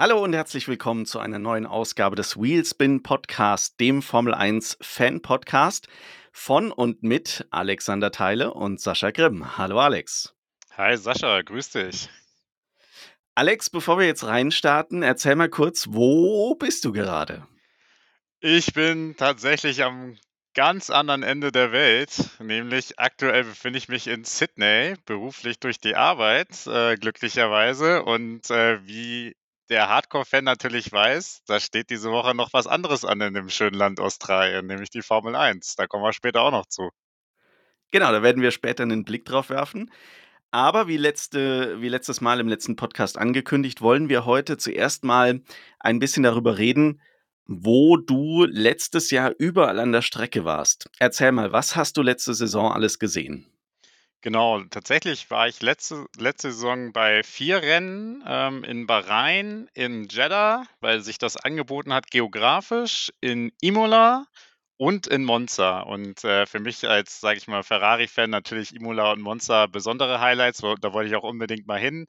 Hallo und herzlich willkommen zu einer neuen Ausgabe des Wheelspin Podcast, dem Formel 1 Fan Podcast von und mit Alexander Teile und Sascha Grimm. Hallo Alex. Hi Sascha, grüß dich. Alex, bevor wir jetzt reinstarten, erzähl mal kurz, wo bist du gerade? Ich bin tatsächlich am ganz anderen Ende der Welt, nämlich aktuell befinde ich mich in Sydney, beruflich durch die Arbeit, äh, glücklicherweise. Und äh, wie der Hardcore-Fan natürlich weiß, da steht diese Woche noch was anderes an in dem schönen Land Australien, nämlich die Formel 1. Da kommen wir später auch noch zu. Genau, da werden wir später einen Blick drauf werfen. Aber wie, letzte, wie letztes Mal im letzten Podcast angekündigt, wollen wir heute zuerst mal ein bisschen darüber reden, wo du letztes Jahr überall an der Strecke warst. Erzähl mal, was hast du letzte Saison alles gesehen? Genau, tatsächlich war ich letzte, letzte Saison bei vier Rennen ähm, in Bahrain, in Jeddah, weil sich das angeboten hat geografisch, in Imola und in Monza. Und äh, für mich als, sage ich mal, Ferrari-Fan natürlich Imola und Monza besondere Highlights. Da wollte ich auch unbedingt mal hin.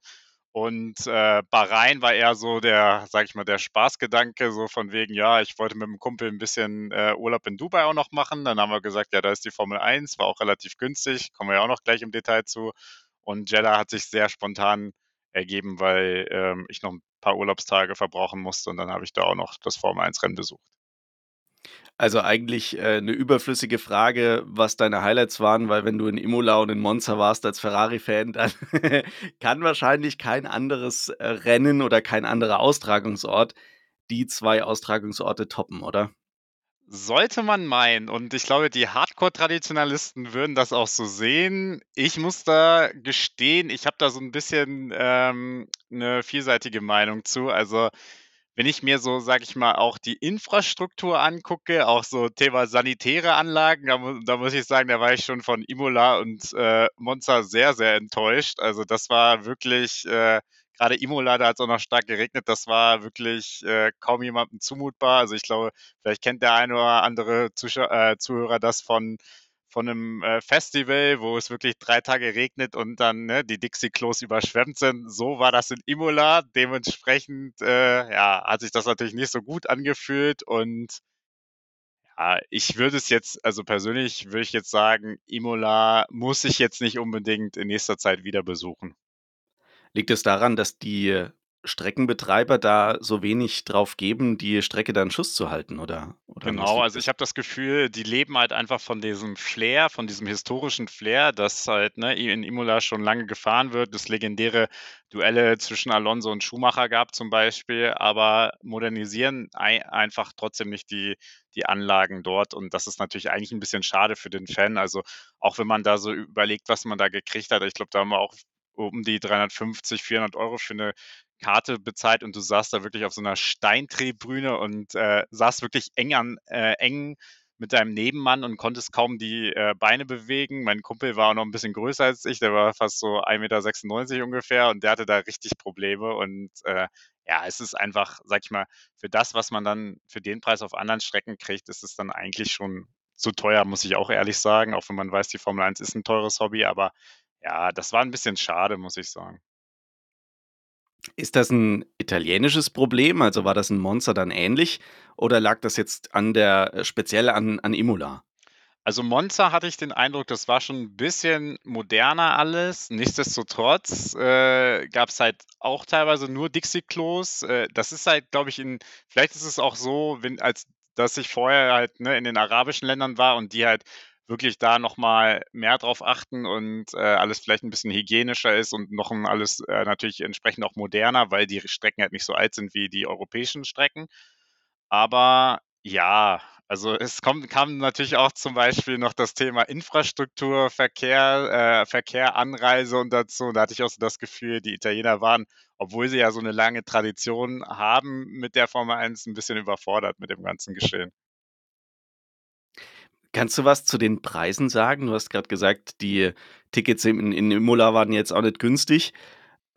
Und äh, Bahrain war eher so der, sag ich mal, der Spaßgedanke, so von wegen, ja, ich wollte mit dem Kumpel ein bisschen äh, Urlaub in Dubai auch noch machen. Dann haben wir gesagt, ja, da ist die Formel 1, war auch relativ günstig, kommen wir ja auch noch gleich im Detail zu. Und Jeddah hat sich sehr spontan ergeben, weil ähm, ich noch ein paar Urlaubstage verbrauchen musste und dann habe ich da auch noch das Formel 1-Rennen besucht. Also eigentlich äh, eine überflüssige Frage, was deine Highlights waren, weil wenn du in Imola und in Monza warst als Ferrari-Fan, dann kann wahrscheinlich kein anderes äh, Rennen oder kein anderer Austragungsort die zwei Austragungsorte toppen, oder? Sollte man meinen. Und ich glaube, die Hardcore-Traditionalisten würden das auch so sehen. Ich muss da gestehen, ich habe da so ein bisschen ähm, eine vielseitige Meinung zu. Also wenn ich mir so, sage ich mal, auch die Infrastruktur angucke, auch so Thema sanitäre Anlagen, da, da muss ich sagen, da war ich schon von Imola und äh, Monza sehr, sehr enttäuscht. Also das war wirklich, äh, gerade Imola, da hat es auch noch stark geregnet, das war wirklich äh, kaum jemandem zumutbar. Also ich glaube, vielleicht kennt der eine oder andere Zuschau äh, Zuhörer das von von einem äh, Festival, wo es wirklich drei Tage regnet und dann ne, die Dixie-Klos überschwemmt sind. So war das in Imola. Dementsprechend äh, ja, hat sich das natürlich nicht so gut angefühlt und ja, ich würde es jetzt, also persönlich würde ich jetzt sagen, Imola muss ich jetzt nicht unbedingt in nächster Zeit wieder besuchen. Liegt es daran, dass die Streckenbetreiber da so wenig drauf geben, die Strecke dann Schuss zu halten, oder? oder genau, also ich habe das Gefühl, die leben halt einfach von diesem Flair, von diesem historischen Flair, das halt ne, in Imola schon lange gefahren wird, das legendäre Duelle zwischen Alonso und Schumacher gab zum Beispiel, aber modernisieren einfach trotzdem nicht die, die Anlagen dort und das ist natürlich eigentlich ein bisschen schade für den Fan. Also auch wenn man da so überlegt, was man da gekriegt hat, ich glaube, da haben wir auch um die 350, 400 Euro für eine Karte bezahlt und du saßt da wirklich auf so einer Steintribüne und äh, saßt wirklich eng an äh, eng mit deinem Nebenmann und konntest kaum die äh, Beine bewegen. Mein Kumpel war auch noch ein bisschen größer als ich, der war fast so 1,96 Meter ungefähr und der hatte da richtig Probleme. Und äh, ja, es ist einfach, sag ich mal, für das, was man dann für den Preis auf anderen Strecken kriegt, ist es dann eigentlich schon zu teuer, muss ich auch ehrlich sagen, auch wenn man weiß, die Formel 1 ist ein teures Hobby, aber ja, das war ein bisschen schade, muss ich sagen. Ist das ein italienisches Problem? Also war das ein Monster dann ähnlich oder lag das jetzt an der äh, speziell an an Imola? Also Monza hatte ich den Eindruck, das war schon ein bisschen moderner alles. Nichtsdestotrotz äh, gab es halt auch teilweise nur Dixie-Klos. Äh, das ist halt, glaube ich, in vielleicht ist es auch so, wenn als dass ich vorher halt, ne, in den arabischen Ländern war und die halt wirklich da nochmal mehr drauf achten und äh, alles vielleicht ein bisschen hygienischer ist und noch ein alles äh, natürlich entsprechend auch moderner, weil die Strecken halt nicht so alt sind wie die europäischen Strecken. Aber ja, also es kommt, kam natürlich auch zum Beispiel noch das Thema Infrastruktur, Verkehr, äh, Verkehr, Anreise und dazu. Da hatte ich auch so das Gefühl, die Italiener waren, obwohl sie ja so eine lange Tradition haben mit der Formel 1, ein bisschen überfordert mit dem ganzen Geschehen. Kannst du was zu den Preisen sagen? Du hast gerade gesagt, die Tickets in in Imola waren jetzt auch nicht günstig.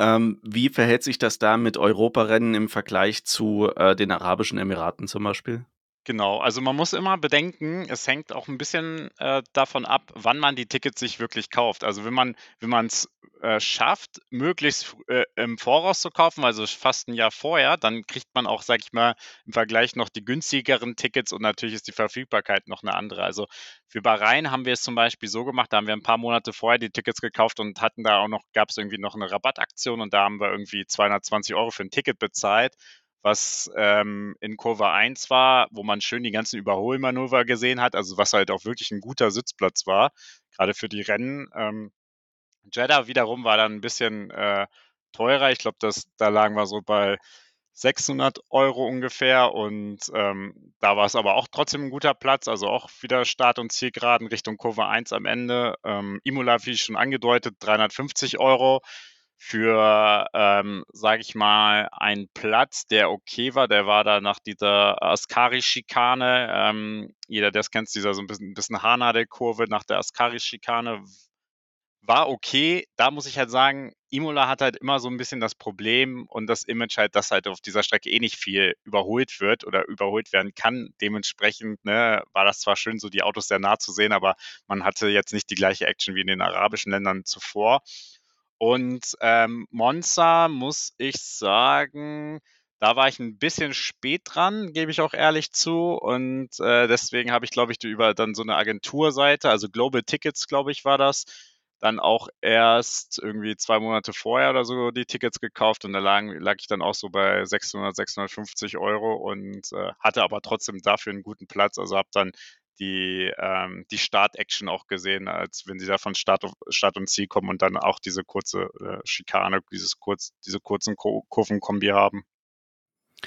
Ähm, wie verhält sich das da mit Europarennen im Vergleich zu, äh, den Arabischen Emiraten zum Beispiel? Genau, also man muss immer bedenken, es hängt auch ein bisschen, äh, davon ab, wann man die Tickets sich wirklich kauft. Also wenn man wenn man's, äh, schafft, möglichst äh, im Voraus zu kaufen, also fast ein Jahr vorher, dann kriegt man auch, sag ich mal, im Vergleich noch die günstigeren Tickets und natürlich ist die Verfügbarkeit noch eine andere. Also für Bahrain haben wir es zum Beispiel so gemacht, da haben wir ein paar Monate vorher die Tickets gekauft und hatten da auch noch, gab es irgendwie noch eine Rabattaktion und da haben wir irgendwie 220 Euro für ein Ticket bezahlt was ähm, in Kurve 1 war, wo man schön die ganzen Überholmanöver gesehen hat, also was halt auch wirklich ein guter Sitzplatz war, gerade für die Rennen. Ähm, Jeddah wiederum war dann ein bisschen äh, teurer. Ich glaube, da lagen wir so bei 600 Euro ungefähr und ähm, da war es aber auch trotzdem ein guter Platz, also auch wieder Start- und Zielgeraden Richtung Kurve 1 am Ende. Ähm, Imola, wie schon angedeutet, 350 Euro für, ähm, sage ich mal, einen Platz, der okay war. Der war da nach dieser Ascari-Schikane. Ähm, jeder, der es kennt, dieser so ein bisschen, ein bisschen Haarnadelkurve nach der Ascari-Schikane war okay. Da muss ich halt sagen, Imola hat halt immer so ein bisschen das Problem und das Image halt, dass halt auf dieser Strecke eh nicht viel überholt wird oder überholt werden kann. Dementsprechend ne, war das zwar schön, so die Autos sehr nah zu sehen, aber man hatte jetzt nicht die gleiche Action wie in den arabischen Ländern zuvor. Und ähm, Monza muss ich sagen, da war ich ein bisschen spät dran, gebe ich auch ehrlich zu. Und äh, deswegen habe ich, glaube ich, über dann so eine Agenturseite, also Global Tickets, glaube ich, war das, dann auch erst irgendwie zwei Monate vorher oder so die Tickets gekauft und da lag, lag ich dann auch so bei 600, 650 Euro und äh, hatte aber trotzdem dafür einen guten Platz. Also habe dann die, ähm, die Start-Action auch gesehen, als wenn sie da von Start, Start und Ziel kommen und dann auch diese kurze äh, Schikane, dieses kurz, diese kurzen Kurvenkombi haben.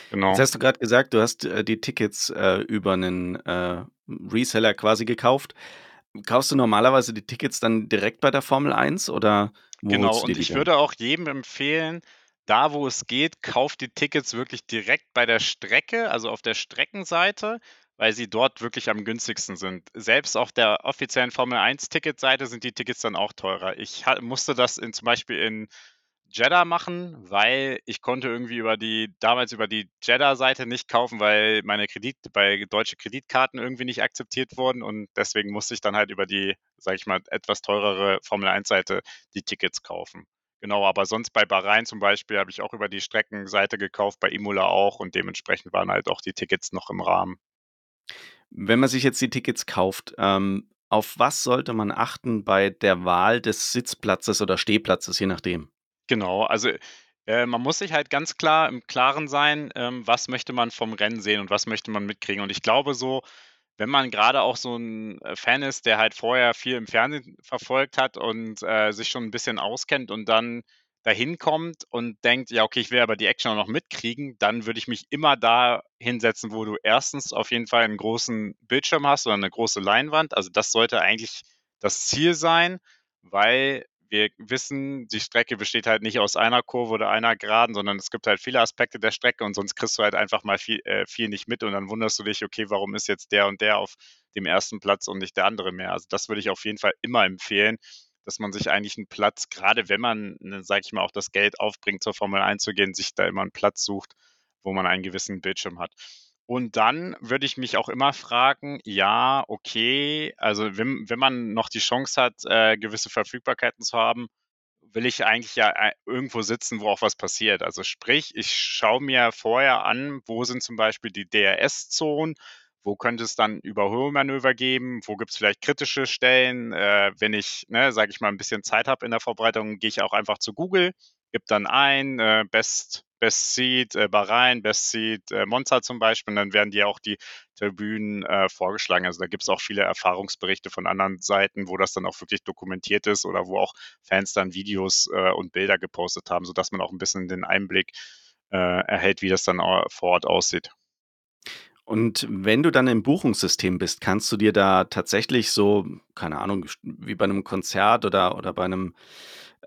Genau. Jetzt hast du gerade gesagt, du hast äh, die Tickets äh, über einen äh, Reseller quasi gekauft. Kaufst du normalerweise die Tickets dann direkt bei der Formel 1 oder Genau, und ich würde auch jedem empfehlen, da wo es geht, kauft die Tickets wirklich direkt bei der Strecke, also auf der Streckenseite, weil sie dort wirklich am günstigsten sind. Selbst auf der offiziellen Formel 1 Ticketseite sind die Tickets dann auch teurer. Ich musste das in, zum Beispiel in Jeddah machen, weil ich konnte irgendwie über die, damals über die Jeddah-Seite nicht kaufen, weil meine Kredit, bei deutsche Kreditkarten irgendwie nicht akzeptiert wurden und deswegen musste ich dann halt über die, sag ich mal, etwas teurere Formel 1-Seite die Tickets kaufen. Genau, aber sonst bei Bahrain zum Beispiel habe ich auch über die Streckenseite gekauft, bei Imola auch und dementsprechend waren halt auch die Tickets noch im Rahmen. Wenn man sich jetzt die Tickets kauft, ähm, auf was sollte man achten bei der Wahl des Sitzplatzes oder Stehplatzes, je nachdem? Genau, also äh, man muss sich halt ganz klar im Klaren sein, ähm, was möchte man vom Rennen sehen und was möchte man mitkriegen. Und ich glaube so, wenn man gerade auch so ein äh, Fan ist, der halt vorher viel im Fernsehen verfolgt hat und äh, sich schon ein bisschen auskennt und dann dahin kommt und denkt, ja, okay, ich will aber die Action auch noch mitkriegen, dann würde ich mich immer da hinsetzen, wo du erstens auf jeden Fall einen großen Bildschirm hast oder eine große Leinwand. Also das sollte eigentlich das Ziel sein, weil wir wissen, die Strecke besteht halt nicht aus einer Kurve oder einer Geraden, sondern es gibt halt viele Aspekte der Strecke und sonst kriegst du halt einfach mal viel, äh, viel nicht mit und dann wunderst du dich, okay, warum ist jetzt der und der auf dem ersten Platz und nicht der andere mehr? Also das würde ich auf jeden Fall immer empfehlen, dass man sich eigentlich einen Platz, gerade wenn man, ne, sage ich mal, auch das Geld aufbringt, zur Formel 1 zu gehen, sich da immer einen Platz sucht, wo man einen gewissen Bildschirm hat. Und dann würde ich mich auch immer fragen, ja, okay, also wenn, wenn man noch die Chance hat, äh, gewisse Verfügbarkeiten zu haben, will ich eigentlich ja äh, irgendwo sitzen, wo auch was passiert. Also sprich, ich schaue mir vorher an, wo sind zum Beispiel die DRS-Zonen, wo könnte es dann Überholmanöver geben? Wo gibt es vielleicht kritische Stellen? Äh, wenn ich, ne, sage ich mal, ein bisschen Zeit habe in der Vorbereitung, gehe ich auch einfach zu Google, gebe dann ein, äh, Best, Best Seat äh, Bahrain, Best Seat äh, Monza zum Beispiel, und dann werden dir auch die Tribünen äh, vorgeschlagen. Also da gibt es auch viele Erfahrungsberichte von anderen Seiten, wo das dann auch wirklich dokumentiert ist oder wo auch Fans dann Videos äh, und Bilder gepostet haben, sodass man auch ein bisschen den Einblick äh, erhält, wie das dann vor Ort aussieht. Und wenn du dann im Buchungssystem bist, kannst du dir da tatsächlich so, keine Ahnung, wie bei einem Konzert oder, oder bei einem,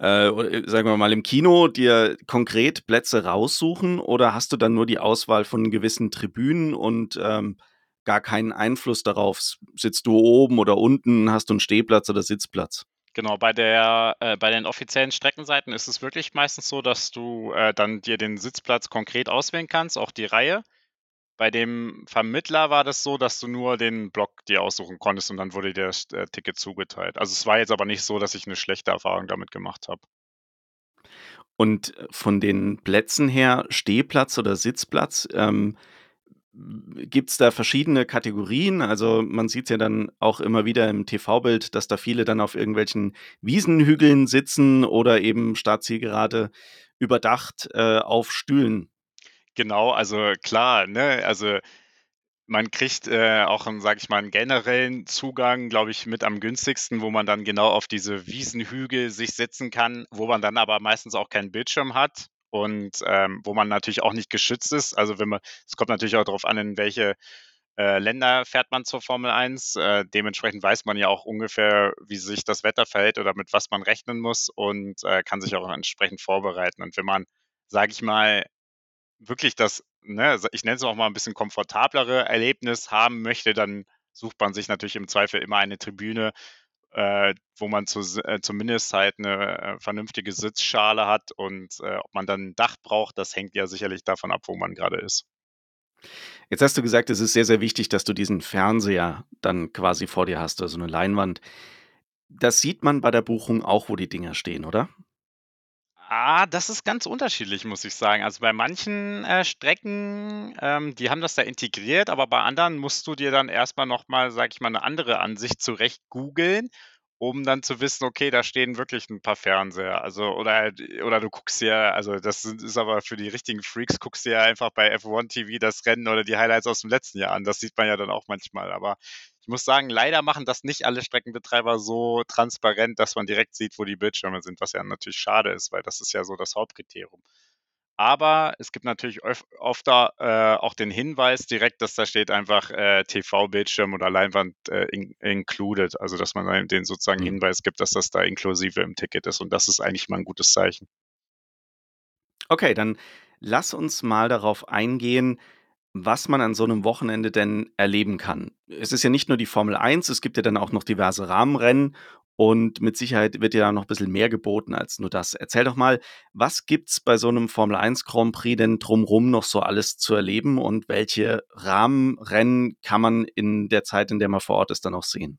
äh, sagen wir mal im Kino, dir konkret Plätze raussuchen oder hast du dann nur die Auswahl von gewissen Tribünen und ähm, gar keinen Einfluss darauf? Sitzt du oben oder unten, hast du einen Stehplatz oder Sitzplatz? Genau, bei der, äh, bei den offiziellen Streckenseiten ist es wirklich meistens so, dass du äh, dann dir den Sitzplatz konkret auswählen kannst, auch die Reihe. Bei dem Vermittler war das so, dass du nur den Block dir aussuchen konntest und dann wurde dir das äh, Ticket zugeteilt. Also es war jetzt aber nicht so, dass ich eine schlechte Erfahrung damit gemacht habe. Und, von den Plätzen her, Stehplatz oder Sitzplatz, ähm, gibt's da verschiedene Kategorien? Also, man sieht's ja dann auch immer wieder im TV-Bild, dass da viele dann auf irgendwelchen Wiesenhügeln sitzen oder eben startzielgerade überdacht, äh, auf Stühlen. Genau, also klar, ne? Also, man kriegt, äh, auch 'n, sage ich mal 'n generellen Zugang, glaube ich, mit am günstigsten, wo man dann genau auf diese Wiesenhügel sich setzen kann, wo man dann aber meistens auch keinen Bildschirm hat und, ähm, wo man natürlich auch nicht geschützt ist. Also, wenn man es kommt natürlich auch drauf an, in welche, äh, Länder fährt man zur Formel 1. Äh, dementsprechend weiß man ja auch ungefähr, wie sich das Wetter verhält oder mit was man rechnen muss und, äh, kann sich auch entsprechend vorbereiten. Und wenn man, sage ich mal, wirklich das, ne, ich nenne es auch mal 'n bisschen komfortablere Erlebnis haben möchte, dann sucht man sich natürlich im Zweifel immer eine Tribüne, äh, wo man zus äh, zumindest halt 'ne, äh, vernünftige Sitzschale hat und, äh, ob man dann 'n Dach braucht, das hängt ja sicherlich davon ab, wo man grade ist. Jetzt hast du gesagt, es ist sehr, sehr wichtig, dass du diesen Fernseher dann quasi vor dir hast, also 'ne Leinwand. Das sieht man bei der Buchung auch, wo die Dinger stehen, oder? Ah, das ist ganz unterschiedlich, muss ich sagen. Also, bei manchen, äh, Strecken, ähm, die haben das da integriert, aber bei anderen musst du dir dann erst mal noch mal, sage ich mal, 'ne andere Ansicht zurecht googeln, um dann zu wissen: „Okay, da stehen wirklich 'n paar Fernseher.“ Also, oder oder du guckst dir also, das ist aber für die richtigen Freaks, guckst dir einfach bei F1 TV das Rennen oder die Highlights aus'm letzten Jahr an. Das sieht man ja dann auch manchmal. Aber ich muss sagen, leider machen das nicht alle Streckenbetreiber so transparent, dass man direkt sieht, wo die Bildschirme sind, was ja natürlich schade ist, weil das ist ja so das Hauptkriterium. Aber es gibt natürlich oft da, äh, auch den Hinweis direkt, dass da steht einfach, äh, TV-Bildschirm oder Leinwand, äh, in included, also, dass man einem den sozusagen Mhm. Hinweis gibt, dass das da inklusive im Ticket ist und das ist eigentlich immer 'n gutes Zeichen. Okay, dann lass uns mal darauf eingehen, was man an so 'nem Wochenende denn erleben kann. Es ist ja nicht nur die Formel 1, es gibt ja dann auch noch diverse Rahmenrennen und mit Sicherheit wird ja noch bissel mehr geboten als nur das. Erzähl doch mal, was gibt's bei so 'nem Formel 1 Grand Prix denn drumrum noch so alles zu erleben und welche Rahmenrennen kann man in der Zeit, in der man vor Ort ist, dann auch sehen?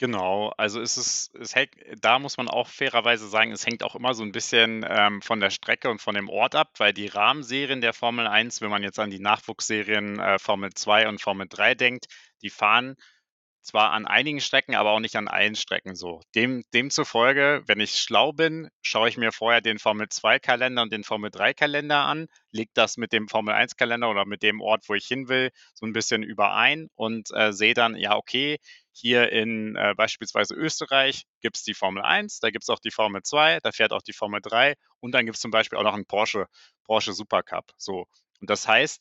Genau, also, es ist es hängt da muss man auch fairerweise sagen, es hängt auch immer so 'n bisschen, ähm, von der Strecke und von dem Ort ab, weil die Rahmenserien der Formel 1, wenn man jetzt an die Nachwuchsserien, äh, Formel 2 und Formel 3 denkt, die fahren zwar an einigen Strecken, aber auch nicht an allen Strecken so. Dem demzufolge, wenn ich schlau bin, schaue ich mir vorher den Formel-2-Kalender und den Formel-3-Kalender an, lege das mit dem Formel-1-Kalender oder mit dem Ort, wo ich hin will, so 'n bisschen überein und, äh, sehe dann, ja, okay, hier in, äh, beispielsweise Österreich gibt's die Formel 1, da gibt's auch die Formel 2, da fährt auch die Formel 3 und dann gibt's zum Beispiel auch noch 'n Porsche Porsche Supercup, so. Und das heißt,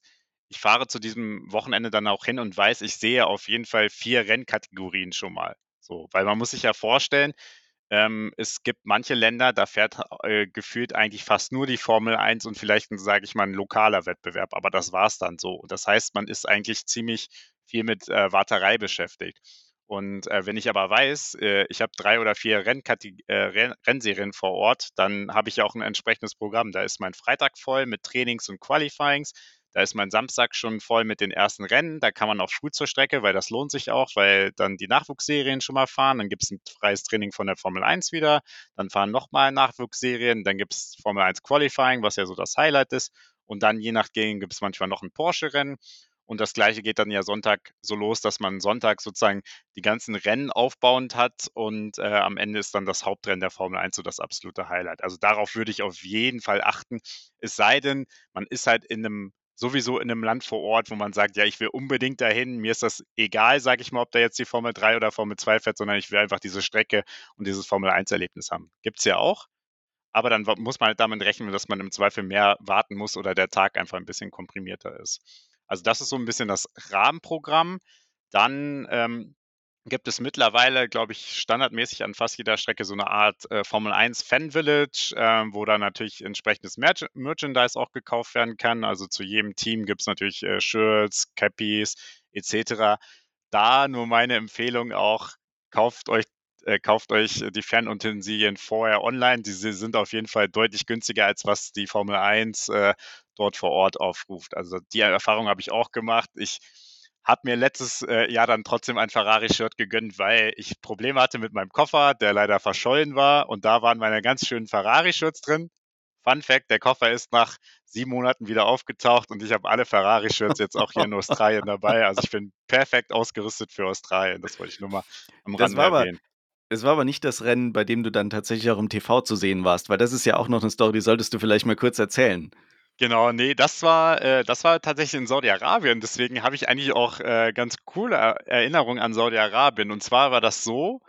ich fahre zu diesem Wochenende dann auch hin und weiß, ich sehe auf jeden Fall 4 Rennkategorien schon mal, so. Weil man muss sich ja vorstellen, ähm, es gibt manche Länder, da fährt, äh, gefühlt eigentlich fast nur die Formel 1 und vielleicht sage ich mal, 'n lokaler Wettbewerb, aber das war's dann so. Und das heißt, man ist eigentlich ziemlich viel mit, äh, Warterei beschäftigt. Und, äh, wenn ich aber weiß, äh, ich habe 3 oder 4 Rennkateg äh, Renn Rennserien vor Ort, dann habe ich ja auch 'n entsprechendes Programm. Da ist mein Freitag voll mit Trainings und Qualifyings. Da ist mein Samstag schon voll mit den ersten Rennen. Da kann man auch früh zur Strecke, weil das lohnt sich auch, weil dann die Nachwuchsserien schon mal fahren. Dann gibt's 'n freies Training von der Formel 1 wieder. Dann fahren noch mal Nachwuchsserien. Dann gibt's Formel 1 Qualifying, was ja so das Highlight ist. Und dann je nachdem gibt's manchmal noch 'n Porsche-Rennen. Und das Gleiche geht dann ja Sonntag so los, dass man Sonntag sozusagen die ganzen Rennen aufbauend hat und, äh, am Ende ist dann das Hauptrennen der Formel 1 so das absolute Highlight. Also, darauf würde ich auf jeden Fall achten. Es sei denn, man ist halt in 'nem sowieso in 'nem Land vor Ort, wo man sagt: „Ja, ich will unbedingt dahin. Mir ist das egal, sage ich mal, ob da jetzt die Formel 3 oder Formel 2 fährt, sondern ich will einfach diese Strecke und dieses Formel-1-Erlebnis haben.“ Gibt's ja auch, aber dann muss man halt damit rechnen, dass man im Zweifel mehr warten muss oder der Tag einfach 'n bisschen komprimierter ist. Also, das ist so 'n bisschen das Rahmenprogramm. Dann, ähm, gibt es mittlerweile, glaube ich, standardmäßig an fast jeder Strecke so 'ne Art, äh, Formel 1 Fan Village, ähm, wo dann natürlich entsprechendes Merchan Merchandise auch gekauft werden kann. Also, zu jedem Team gibt's natürlich, äh, Shirts, Cappies et cetera. Da nur meine Empfehlung auch, kauft euch äh, kauft euch die Fanutensilien vorher online. Diese sind auf jeden Fall deutlich günstiger, als was die Formel 1, äh, dort vor Ort aufruft. Also, die Erfahrung habe ich auch gemacht. Ich habe mir letztes, äh, Jahr dann trotzdem ein Ferrari-Shirt gegönnt, weil ich Probleme hatte mit meinem Koffer, der leider verschollen war und da waren meine ganz schönen Ferrari-Shirts drin. Fun Fact, der Koffer ist nach sieben Monaten wieder aufgetaucht und ich habe alle Ferrari-Shirts jetzt auch hier in Australien dabei. Also ich bin perfekt ausgerüstet für Australien. Das wollte ich nur mal am Rande erwähnen. es war aber nicht das Rennen, bei dem du dann tatsächlich auch im TV zu sehen warst, weil das ist ja auch noch 'ne Story, die solltest du vielleicht mal kurz erzählen. Genau, ne, das war äh, das war tatsächlich in Saudi-Arabien. Deswegen habe ich eigentlich auch, äh, ganz coole Er Erinnerungen an Saudi-Arabien. Und zwar war das so,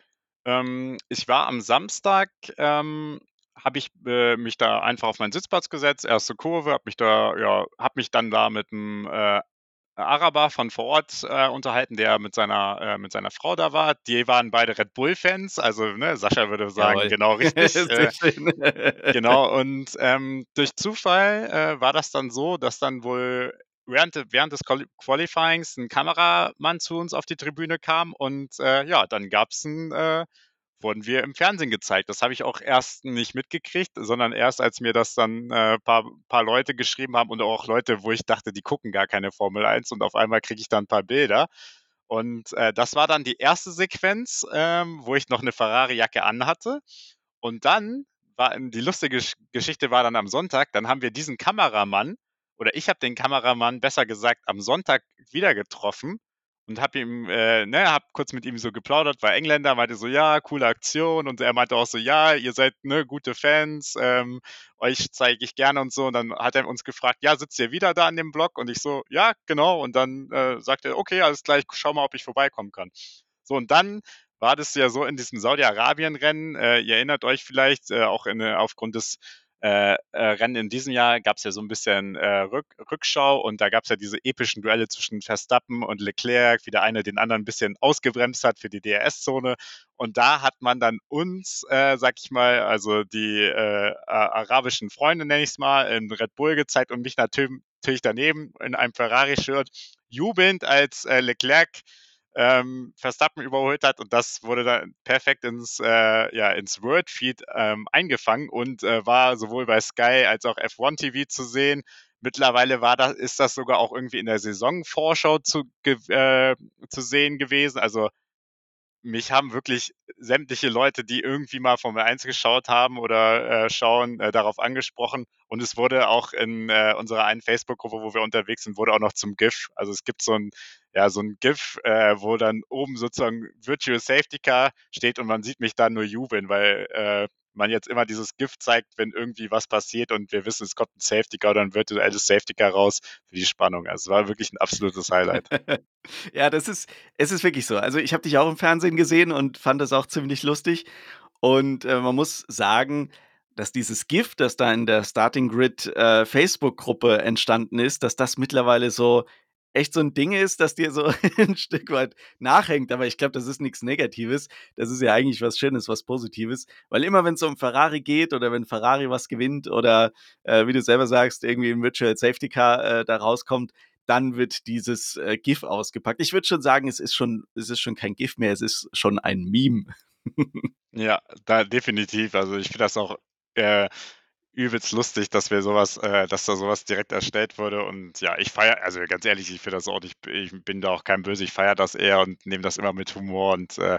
ähm, ich war am Samstag, ähm, habe ich, äh, mich da einfach auf meinen Sitzplatz gesetzt, erste Kurve, habe mich da ja, habe mich dann da mit 'm, äh, Araber von vor Ort, äh, unterhalten, der mit seiner äh, mit seiner Frau da war. Die waren beide Red Bull-Fans, also, ne, Sascha würde sagen, Jawohl. genau richtig. Äh, genau, und, ähm, durch Zufall, äh, war das dann so, dass dann wohl während während des Quali Qualifyings 'n Kameramann zu uns auf die Tribüne kam und, äh, ja, dann gab's 'n äh, wurden wir im Fernsehen gezeigt. Das habe ich auch erst nicht mitgekriegt, sondern erst, als mir das dann, äh, paar paar Leute geschrieben haben und auch Leute, wo ich dachte, die gucken gar keine Formel 1 und auf einmal kriege ich da 'n paar Bilder. Und, äh, das war dann die erste Sequenz, ähm, wo ich noch 'ne Ferrari-Jacke anhatte. Und dann war die lustige Gesch Geschichte war dann am Sonntag, dann haben wir diesen Kameramann oder ich habe den Kameramann, besser gesagt, am Sonntag wieder getroffen und habe ihm äh, ne, habe kurz mit ihm so geplaudert, war Engländer, meinte so: „Ja, coole Aktion.“ Und er meinte auch so: „Ja, ihr seid, ne, gute Fans, ähm, euch zeige ich gerne“ und so. Und dann hat er uns gefragt: „Ja, sitzt ihr wieder da an dem Block?“ Und ich so: „Ja, genau.“ Und dann, äh, sagt er: „Okay, alles klar, ich schau mal, ob ich vorbeikommen kann.“ So, und dann war das ja so in diesem Saudi-Arabien-Rennen, äh, ihr erinnert euch vielleicht, äh, auch in, äh aufgrund des, äh, äh, Rennen in diesem Jahr gab's ja so 'n bisschen, äh, Rück Rückschau und da gab's ja diese epischen Duelle zwischen Verstappen und Leclerc, wie der eine den anderen 'n bisschen ausgebremst hat für die DRS-Zone. Und da hat man dann uns, äh, sage ich mal, also die, äh, arabischen Freunde, nenne ich's mal, in Red Bull gezeigt und mich natürlich daneben in einem Ferrari-Shirt jubelnd, als, äh, Leclerc, ähm, Verstappen überholt hat. Und das wurde dann perfekt ins, äh, ja, ins World Feed, ähm, eingefangen und, äh, war sowohl bei Sky als auch F1 TV zu sehen. Mittlerweile war da ist das sogar auch irgendwie in der Saisonvorschau zu äh, zu sehen gewesen. Also mich haben wirklich sämtliche Leute, die irgendwie mal Formel 1 geschaut haben oder, äh, schauen, äh, darauf angesprochen. Und es wurde auch in, äh, unserer einen Facebook-Gruppe, wo wir unterwegs sind, wurde auch noch zum GIF. Also es gibt so 'n ja, so 'n GIF, äh, wo dann oben sozusagen Virtual Safety Car steht und man sieht mich da nur jubeln, weil, äh, man jetzt immer dieses GIF zeigt, wenn irgendwie was passiert und wir wissen, es kommt 'n Safety Car oder 'n virtuelles Safety Car raus für die Spannung. Also, es war wirklich 'n absolutes Highlight. Ja, das ist es ist wirklich so. Also, ich habe dich auch im Fernsehen gesehen und fand das auch ziemlich lustig. Und, äh, man muss sagen, dass dieses GIF, das da in der Starting Grid, äh, Facebook-Gruppe entstanden ist, dass das mittlerweile so echt so 'n Ding ist, das dir so 'n Stück weit nachhängt. Aber ich glaube, das ist nix Negatives. Das ist ja eigentlich was Schönes, was Positives. Weil immer wenn's um Ferrari geht oder wenn Ferrari was gewinnt oder, äh, wie du selber sagst, irgendwie 'n Virtual Safety Car, äh, da rauskommt, dann wird dieses, äh, GIF ausgepackt. Ich würde schon sagen, es ist schon es ist schon kein GIF mehr, es ist schon ein Meme. Ja, da definitiv. Also, ich finde das auch, äh, übelst lustig, dass wir so was äh, dass da so was direkt erstellt wurde. Und ja, ich feiere also, ganz ehrlich, ich finde das auch nicht ich bin da auch kein böse. Ich feiere das eher und nehme das immer mit Humor und, äh,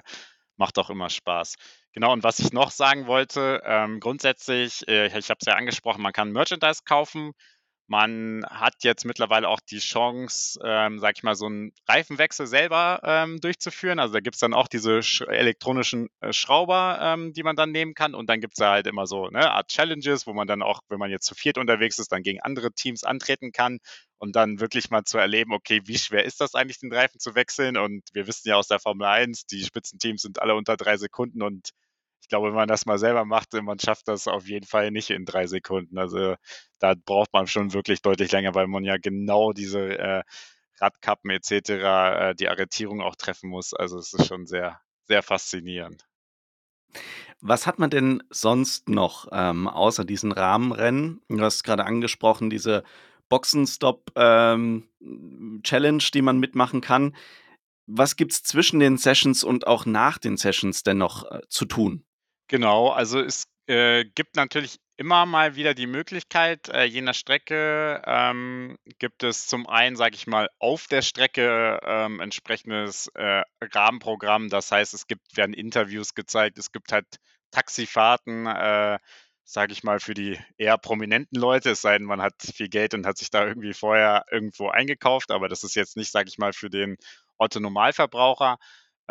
macht auch immer Spaß. Genau, und was ich noch sagen wollte, ähm, grundsätzlich, äh, ich habe es ja angesprochen, man kann Merchandise kaufen. Man hat jetzt mittlerweile auch die Chance, ähm, sage ich mal, so 'n Reifenwechsel selber, ähm, durchzuführen. Also, da gibt's dann auch diese sch elektronischen, äh, Schrauber, ähm, die man dann nehmen kann. Und dann gibt's da halt immer so, ne, Art Challenges, wo man dann auch, wenn man jetzt zu viert unterwegs ist, dann gegen andere Teams antreten kann und dann wirklich mal zu erleben: „Okay, wie schwer ist das eigentlich, den Reifen zu wechseln?“ Und wir wissen ja aus der Formel 1, die Spitzenteams sind alle unter 3 Sekunden und ich glaube, wenn man das mal selber macht, man schafft das auf jeden Fall nicht in 3 Sekunden. Also, da braucht man schon wirklich deutlich länger, weil man ja genau diese, äh, Radkappen et cetera, äh, die Arretierung auch treffen muss. Also, es ist schon sehr, sehr faszinierend. Was hat man denn sonst noch, ähm, außer diesen Rahmenrennen? Du hast grade angesprochen, diese Boxenstopp, ähm, die man mitmachen kann. Was gibt's zwischen den Sessions und auch nach den Sessions denn noch, äh, zu tun? Genau, also es, äh, gibt natürlich immer mal wieder die Möglichkeit, äh, je nach Strecke, ähm, gibt es zum einen, sage ich mal, auf der Strecke, ähm, entsprechendes, äh, Rahmenprogramm. Das heißt, es gibt werden Interviews gezeigt, es gibt halt Taxifahrten, äh, sage ich mal, für die eher prominenten Leute, es sei denn, man hat viel Geld und hat sich da irgendwie vorher irgendwo eingekauft, aber das ist jetzt nicht, sage ich mal, für den Otto-Normalverbraucher.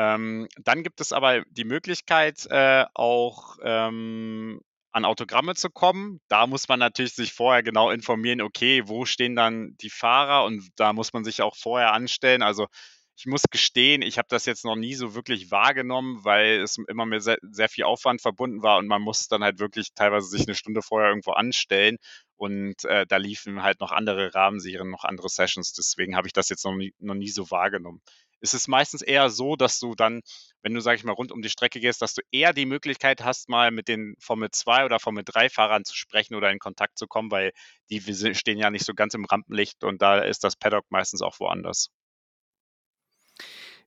Ähm, dann gibt es aber die Möglichkeit, äh, auch ähm, an Autogramme zu kommen. Da muss man natürlich sich vorher genau informieren, okay, wo stehen dann die Fahrer und da muss man sich auch vorher anstellen. Also ich muss gestehen, ich habe das jetzt noch nie so wirklich wahrgenommen, weil es immer mit sehr, sehr, viel Aufwand verbunden war und man muss dann halt wirklich teilweise sich eine Stunde vorher irgendwo anstellen und äh, da liefen halt noch andere Rahmenserien, noch andere Sessions. Deswegen habe ich das jetzt noch nie, noch nie so wahrgenommen. Es ist meistens eher so, dass du dann, wenn du, sag ich mal, rund um die Strecke gehst, dass du eher die Möglichkeit hast, mal mit den Formel 2 oder Formel 3 Fahrern zu sprechen oder in Kontakt zu kommen, weil die stehen ja nicht so ganz im Rampenlicht und da ist das Paddock meistens auch woanders.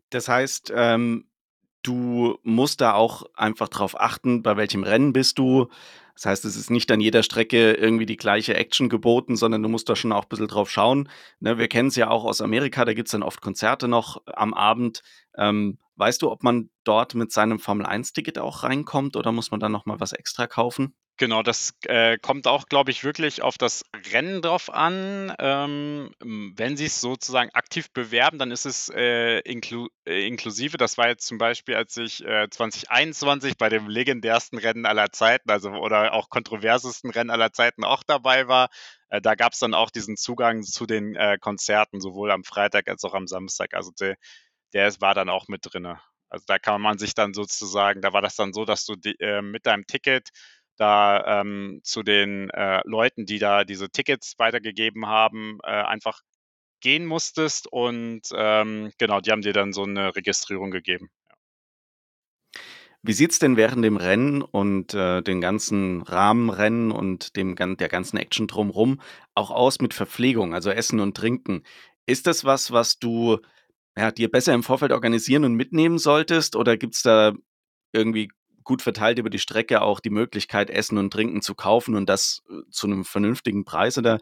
Das heißt, ähm, du musst da auch einfach drauf achten, bei welchem Rennen bist du. Das heißt, es ist nicht an jeder Strecke irgendwie die gleiche Action geboten, sondern du musst da schon auch ein bisschen drauf schauen. Ne, wir kennen es ja auch aus Amerika, da gibt es dann oft Konzerte noch am Abend. Ähm, weißt du, ob man dort mit seinem Formel-1-Ticket auch reinkommt oder muss man dann nochmal was extra kaufen? Genau, das äh, kommt auch, glaube ich, wirklich auf das Rennen drauf an. Ähm, wenn sie es sozusagen aktiv bewerben, dann ist es äh, inklu äh, inklusive. Das war jetzt zum Beispiel, als ich äh, 2021 bei dem legendärsten Rennen aller Zeiten, also oder auch kontroversesten Rennen aller Zeiten auch dabei war. Äh, da gab es dann auch diesen Zugang zu den äh, Konzerten, sowohl am Freitag als auch am Samstag. Also der, der war dann auch mit drin. Also da kann man sich dann sozusagen, da war das dann so, dass du die, mit deinem Ticket da ähm, zu den äh, Leuten, die da diese Tickets weitergegeben haben, äh, einfach gehen musstest und ähm, genau, die haben dir dann so eine Registrierung gegeben. Wie sieht es denn während dem Rennen und äh, den ganzen Rahmenrennen und dem, der ganzen Action drumherum auch aus mit Verpflegung, also Essen und Trinken? Ist das was, was du ja, dir besser im Vorfeld organisieren und mitnehmen solltest? Oder gibt es da irgendwie gut verteilt über die Strecke auch die Möglichkeit, Essen und Trinken zu kaufen und das äh, zu einem vernünftigen Preis? Oder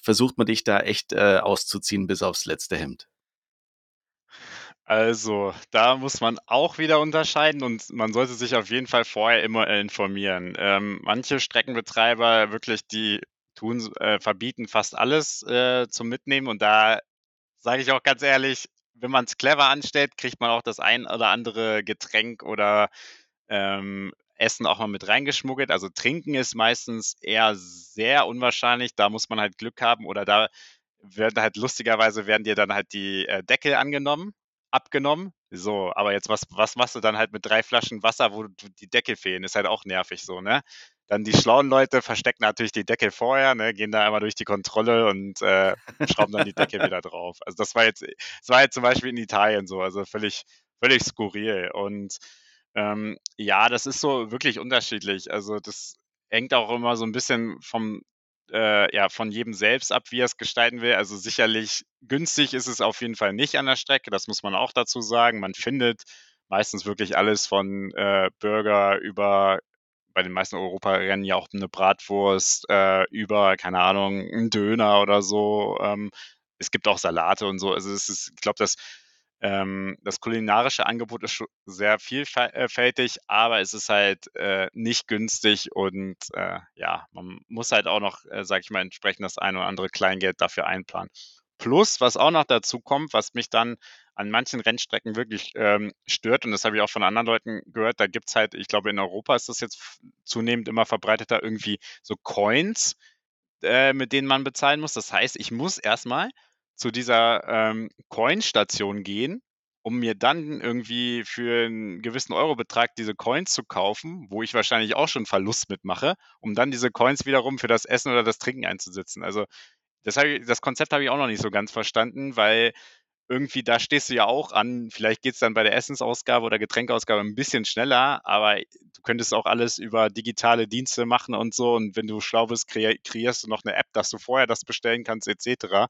versucht man dich da echt äh, auszuziehen bis aufs letzte Hemd? Also, da muss man auch wieder unterscheiden und man sollte sich auf jeden Fall vorher immer informieren. Ähm, manche Streckenbetreiber wirklich, die tun, äh, verbieten fast alles äh, zum Mitnehmen und da sage ich auch ganz ehrlich, wenn man es clever anstellt, kriegt man auch das ein oder andere Getränk oder ähm, Essen auch mal mit reingeschmuggelt. Also trinken ist meistens eher sehr unwahrscheinlich. Da muss man halt Glück haben oder da werden halt lustigerweise werden dir dann halt die äh, Deckel angenommen, abgenommen. So, aber jetzt was, was machst du dann halt mit drei Flaschen Wasser, wo die Deckel fehlen? Ist halt auch nervig so, ne? Dann die schlauen Leute verstecken natürlich die Deckel vorher, ne, gehen da einmal durch die Kontrolle und äh, schrauben dann die Deckel wieder drauf. Also das war jetzt, das war jetzt zum Beispiel in Italien so, also völlig, völlig skurril. Und ähm, ja, das ist so wirklich unterschiedlich. Also das hängt auch immer so ein bisschen vom, äh, ja, von jedem selbst ab, wie er es gestalten will. Also sicherlich günstig ist es auf jeden Fall nicht an der Strecke, das muss man auch dazu sagen. Man findet meistens wirklich alles von äh, Burger über bei den meisten Europarennen ja auch eine Bratwurst, äh, über, keine Ahnung, einen Döner oder so. Ähm, es gibt auch Salate und so. Also ist, ich glaube, das ähm, das kulinarische Angebot ist sehr vielfältig, aber es ist halt äh, nicht günstig und äh, ja, man muss halt auch noch, äh, sag ich mal, entsprechend das ein oder andere Kleingeld dafür einplanen. Plus, was auch noch dazu kommt, was mich dann an manchen Rennstrecken wirklich ähm, stört, und das habe ich auch von anderen Leuten gehört, da gibt es halt, ich glaube, in Europa ist das jetzt zunehmend immer verbreiteter, irgendwie so Coins, äh, mit denen man bezahlen muss. Das heißt, ich muss erstmal zu dieser ähm, Coin-Station gehen, um mir dann irgendwie für einen gewissen Eurobetrag diese Coins zu kaufen, wo ich wahrscheinlich auch schon Verlust mitmache, um dann diese Coins wiederum für das Essen oder das Trinken einzusetzen. Also das, ich, das Konzept habe ich auch noch nicht so ganz verstanden, weil irgendwie da stehst du ja auch an. Vielleicht geht es dann bei der Essensausgabe oder Getränkeausgabe ein bisschen schneller, aber du könntest auch alles über digitale Dienste machen und so. Und wenn du schlau bist, kreierst du noch eine App, dass du vorher das bestellen kannst, etc.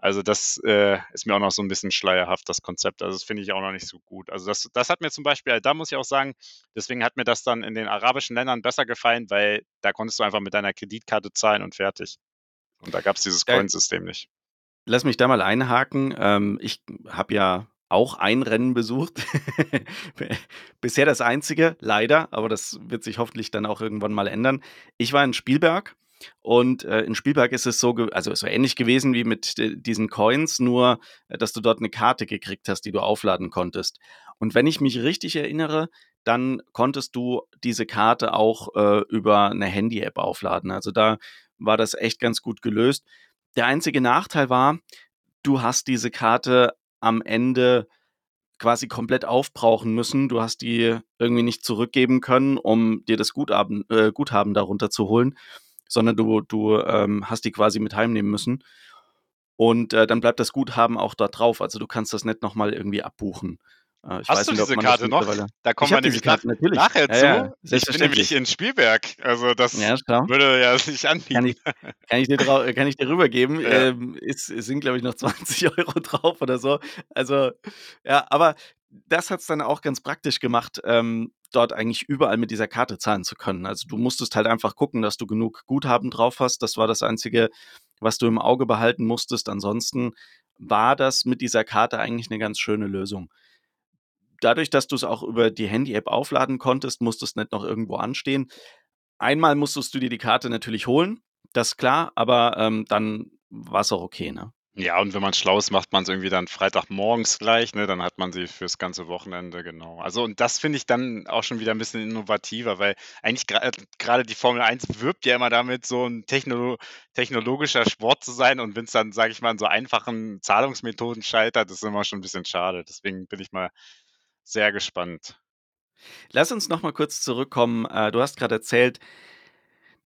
Also das äh, ist mir auch noch so ein bisschen schleierhaft, das Konzept. Also das finde ich auch noch nicht so gut. Also das, das hat mir zum Beispiel, da muss ich auch sagen, deswegen hat mir das dann in den arabischen Ländern besser gefallen, weil da konntest du einfach mit deiner Kreditkarte zahlen und fertig. Und da gab es dieses Coinsystem nicht. Lass mich da mal einhaken. Ähm, ich habe ja auch ein Rennen besucht. Bisher das einzige, leider, aber das wird sich hoffentlich dann auch irgendwann mal ändern. Ich war in Spielberg und äh, in Spielberg ist es so, also so ähnlich gewesen wie mit diesen Coins, nur äh, dass du dort eine Karte gekriegt hast, die du aufladen konntest. Und wenn ich mich richtig erinnere, dann konntest du diese Karte auch äh, über eine Handy-App aufladen. Also da war das echt ganz gut gelöst. Der einzige Nachteil war, du hast diese Karte am Ende quasi komplett aufbrauchen müssen. Du hast die irgendwie nicht zurückgeben können, um dir das Guthaben, äh, Guthaben darunter zu holen, sondern du, du ähm, hast die quasi mit heimnehmen müssen. Und äh, dann bleibt das Guthaben auch da drauf. Also du kannst das nicht nochmal irgendwie abbuchen. Äh, Hast du nicht, diese Karte noch? Da kommen wir nämlich Karte, nach, nachher ja, zu. Ja, ich bin nämlich in Spielberg. Also das ja, würde ja sich anbieten. Kann ich, kann ich, dir, kann ich dir rübergeben. Ähm, ist, es sind, glaube ich, noch 20 Euro drauf oder so. Also, ja, aber das hat es dann auch ganz praktisch gemacht, ähm, dort eigentlich überall mit dieser Karte zahlen zu können. Also du musstest halt einfach gucken, dass du genug Guthaben drauf hast. Das war das Einzige, was du im Auge behalten musstest. Ansonsten war das mit dieser Karte eigentlich eine ganz schöne Lösung dadurch, dass du es auch über die Handy-App aufladen konntest, musstest nicht noch irgendwo anstehen. Einmal musstest du dir die Karte natürlich holen, das ist klar, aber ähm, dann war es auch okay, ne? Ja, und wenn man schlau ist, macht man es irgendwie dann Freitagmorgens gleich, ne? Dann hat man sie fürs ganze Wochenende, genau. Also, und das finde ich dann auch schon wieder ein bisschen innovativer, weil eigentlich gerade die Formel 1 wirbt ja immer damit, so ein technolo technologischer Sport zu sein. Und wenn es dann, sage ich mal, an so einfachen Zahlungsmethoden scheitert, ist immer schon ein bisschen schade. Deswegen bin ich mal sehr gespannt. Lass uns noch mal kurz zurückkommen. Äh, du hast gerade erzählt,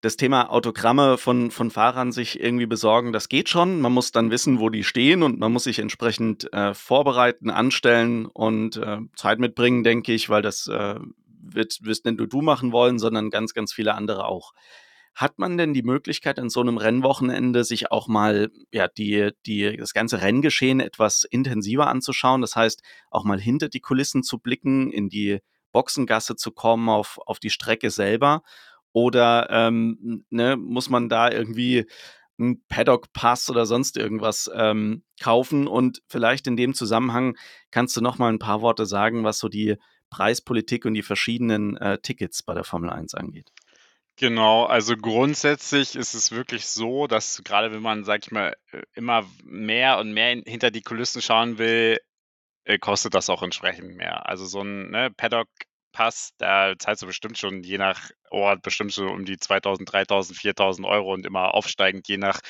das Thema Autogramme von, von Fahrern sich irgendwie besorgen, das geht schon. Man muss dann wissen, wo die stehen und man muss sich entsprechend äh, vorbereiten, anstellen und äh, Zeit mitbringen, denke ich, weil das äh, wird, wirst nicht nur du machen wollen, sondern ganz, ganz viele andere auch. Hat man denn die Möglichkeit, an so einem Rennwochenende sich auch mal ja, die, die, das ganze Renngeschehen etwas intensiver anzuschauen? Das heißt, auch mal hinter die Kulissen zu blicken, in die Boxengasse zu kommen, auf, auf die Strecke selber? Oder ähm, ne, muss man da irgendwie einen Paddock-Pass oder sonst irgendwas ähm, kaufen? Und vielleicht in dem Zusammenhang kannst du noch mal ein paar Worte sagen, was so die Preispolitik und die verschiedenen äh, Tickets bei der Formel 1 angeht. Genau, also grundsätzlich ist es wirklich so, dass gerade wenn man, sag ich mal, äh, immer mehr und mehr hinter die Kulissen schauen will, äh, kostet das auch entsprechend mehr. Also so ein ne, Paddock-Pass, da zahlst du bestimmt schon je nach Ort bestimmt so um die 2.000, 3.000, 4.000 Euro und immer aufsteigend je nach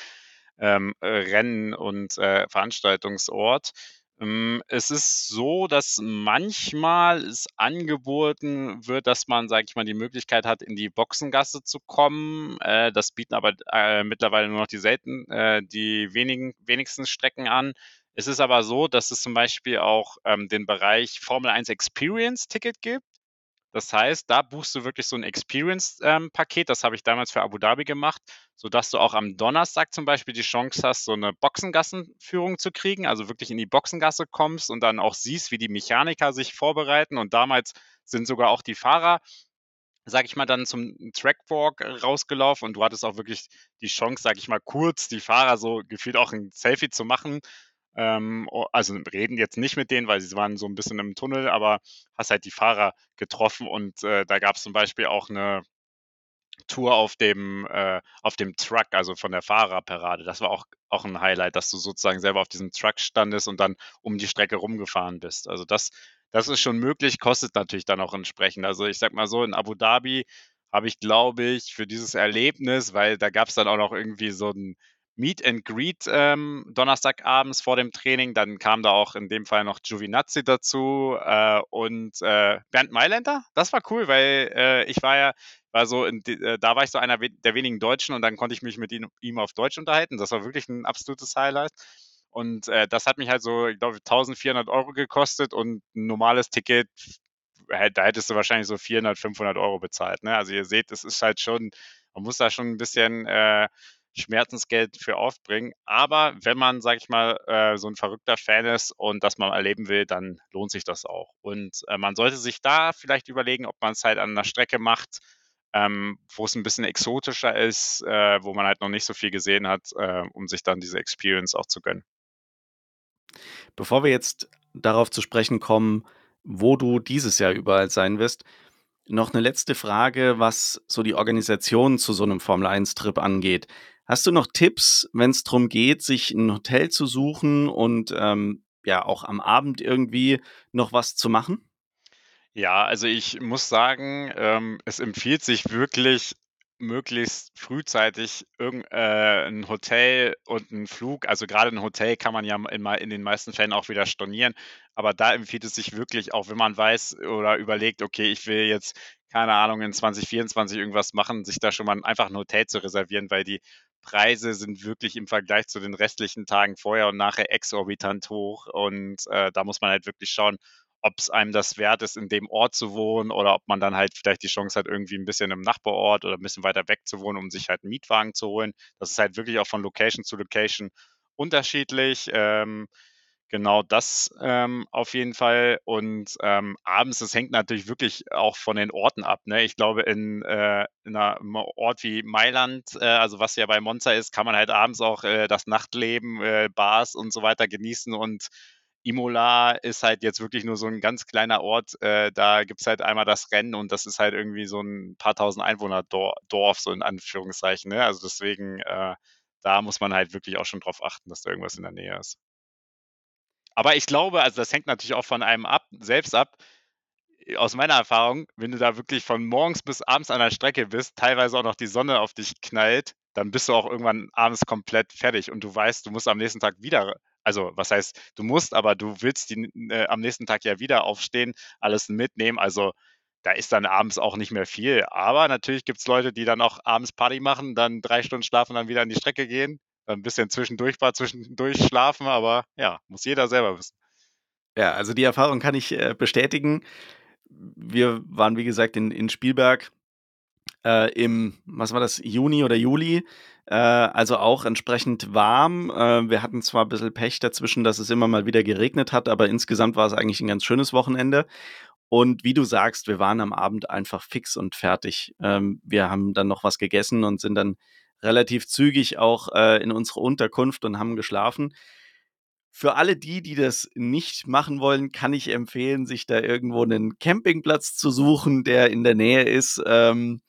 ähm, Rennen und äh, Veranstaltungsort. Ähm, es ist so, dass manchmal es angeboten wird, dass man, sage ich mal, die Möglichkeit hat, in die Boxengasse zu kommen. Äh, das bieten aber äh, mittlerweile nur noch die selten, äh, die wenigen, wenigsten Strecken an. Es ist aber so, dass es zum Beispiel auch ähm, den Bereich Formel 1 Experience Ticket gibt. Das heißt, da buchst du wirklich so ein Experience-Paket. Ähm, das habe ich damals für Abu Dhabi gemacht, sodass du auch am Donnerstag zum Beispiel die Chance hast, so eine Boxengassenführung zu kriegen, also wirklich in die Boxengasse kommst und dann auch siehst, wie die Mechaniker sich vorbereiten. Und damals sind sogar auch die Fahrer sag ich mal, dann zum Trackwalk rausgelaufen und du hattest auch wirklich die Chance, sag ich mal, kurz die Fahrer so gefühlt auch ein Selfie zu machen ähm, also reden jetzt nicht mit denen, weil sie waren so ein bisschen im Tunnel, aber hast halt die Fahrer getroffen und äh, da gab es zum Beispiel auch eine Tour auf dem, äh, auf dem Truck, also von der Fahrerparade. Das war auch, auch ein Highlight, dass du sozusagen selber auf diesem Truck standest und dann um die Strecke rumgefahren bist. Also das, das ist schon möglich, kostet natürlich dann auch entsprechend. Also ich sag mal so, in Abu Dhabi habe ich, glaube ich, für dieses Erlebnis, weil da gab es dann auch noch irgendwie so ein Meet and Greet ähm, Donnerstagabends vor dem Training. Dann kam da auch in dem Fall noch Giovinazzi dazu äh, und äh, Bernd Mailänder. Das war cool, weil äh, ich war ja, war so, in, äh, da war ich so einer der wenigen Deutschen und dann konnte ich mich mit ihm, ihm auf Deutsch unterhalten. Das war wirklich ein absolutes Highlight. Und äh, das hat mich halt so, ich glaube, 1400 Euro gekostet und ein normales Ticket da hättest du wahrscheinlich so 400, 500 Euro bezahlt. Ne? Also ihr seht, es ist halt schon, man muss da schon ein bisschen äh, Schmerzensgeld für aufbringen. Aber wenn man, sag ich mal, äh, so ein verrückter Fan ist und das mal erleben will, dann lohnt sich das auch. Und äh, man sollte sich da vielleicht überlegen, ob man es halt an einer Strecke macht, ähm, wo es ein bisschen exotischer ist, äh, wo man halt noch nicht so viel gesehen hat, äh, um sich dann diese Experience auch zu gönnen. Bevor wir jetzt darauf zu sprechen kommen, wo du dieses Jahr überall sein wirst. Noch eine letzte Frage, was so die Organisation zu so einem Formel-1-Trip angeht. Hast du noch Tipps, wenn es darum geht, sich ein Hotel zu suchen und, ähm, ja, auch am Abend irgendwie noch was zu machen? Ja, also ich muss sagen, ähm, es empfiehlt sich wirklich, möglichst frühzeitig irgend äh, 'n Hotel und 'n Flug also gerade 'n Hotel kann man ja in mei in den meisten Fällen auch wieder stornieren, aber da empfiehlt es sich wirklich, auch wenn man weiß oder überlegt: „Okay, ich will jetzt, keine Ahnung, in 2024 irgendwas machen“, sich da schon mal einfach 'n Hotel zu reservieren, weil die Preise sind wirklich im Vergleich zu den restlichen Tagen vorher und nachher exorbitant hoch und, äh, da muss man halt wirklich schauen, ob's einem das wert ist, in dem Ort zu wohnen oder ob man dann halt vielleicht die Chance hat, irgendwie 'n bisschen im Nachbarort oder 'n bisschen weiter weg zu wohnen, um sich halt 'n Mietwagen zu holen. Das ist halt wirklich auch von Location zu Location unterschiedlich. Ähm, genau das, ähm, auf jeden Fall und, ähm, abends, das hängt natürlich wirklich auch von den Orten ab, ne? Ich glaube, in, äh in im Ort wie Mailand, äh, also was ja bei Monza ist, kann man halt abends auch, äh, das Nachtleben, äh, Bars und so weiter genießen und Imola ist halt jetzt wirklich nur so 'n ganz kleiner Ort. Äh, da gibt's halt einmal das Rennen und das ist halt irgendwie so 'n paar 1.000 Einwohner Dor Dorf, so in Anführungszeichen, ne? Also deswegen, äh, da muss man halt wirklich auch schon drauf achten, dass da irgendwas in der Nähe ist. Aber ich glaube also das hängt natürlich auch von einem ab selbst ab. Äh, aus meiner Erfahrung, wenn du da wirklich von morgens bis abends an der Strecke bist, teilweise auch noch die Sonne auf dich knallt, dann bist du auch irgendwann abends komplett fertig und du weißt, du musst am nächsten Tag wieder also was heißt, du musst, aber du willst die äh, am nächsten Tag ja wieder aufstehen, alles mitnehmen. Also, da ist dann abends auch nicht mehr viel. Aber natürlich gibt's Leute, die dann auch abends Party machen, dann 3 Stunden schlafen, dann wieder an die Strecke gehen, dann 'n bisschen zwischendurch mal zwischendurch schlafen, aber ja, muss jeder selber wissen. Ja, also die Erfahrung kann ich, äh, bestätigen. Wir waren, wie gesagt, in in Spielberg, äh, im was war das, Juni oder Juli, äh, also auch entsprechend warm. Äh, wir hatten zwar bisschen Pech dazwischen, dass es immer mal wieder geregnet hat, aber insgesamt war es eigentlich 'n ganz schönes Wochenende. Und wie du sagst, wir waren am Abend einfach fix und fertig. Ähm, wir haben dann noch was gegessen und sind dann relativ zügig auch, äh, in unsere Unterkunft und haben geschlafen. Für alle die, die das nicht machen wollen, kann ich empfehlen, sich da irgendwo 'nen Campingplatz zu suchen, der in der Nähe ist, ähm,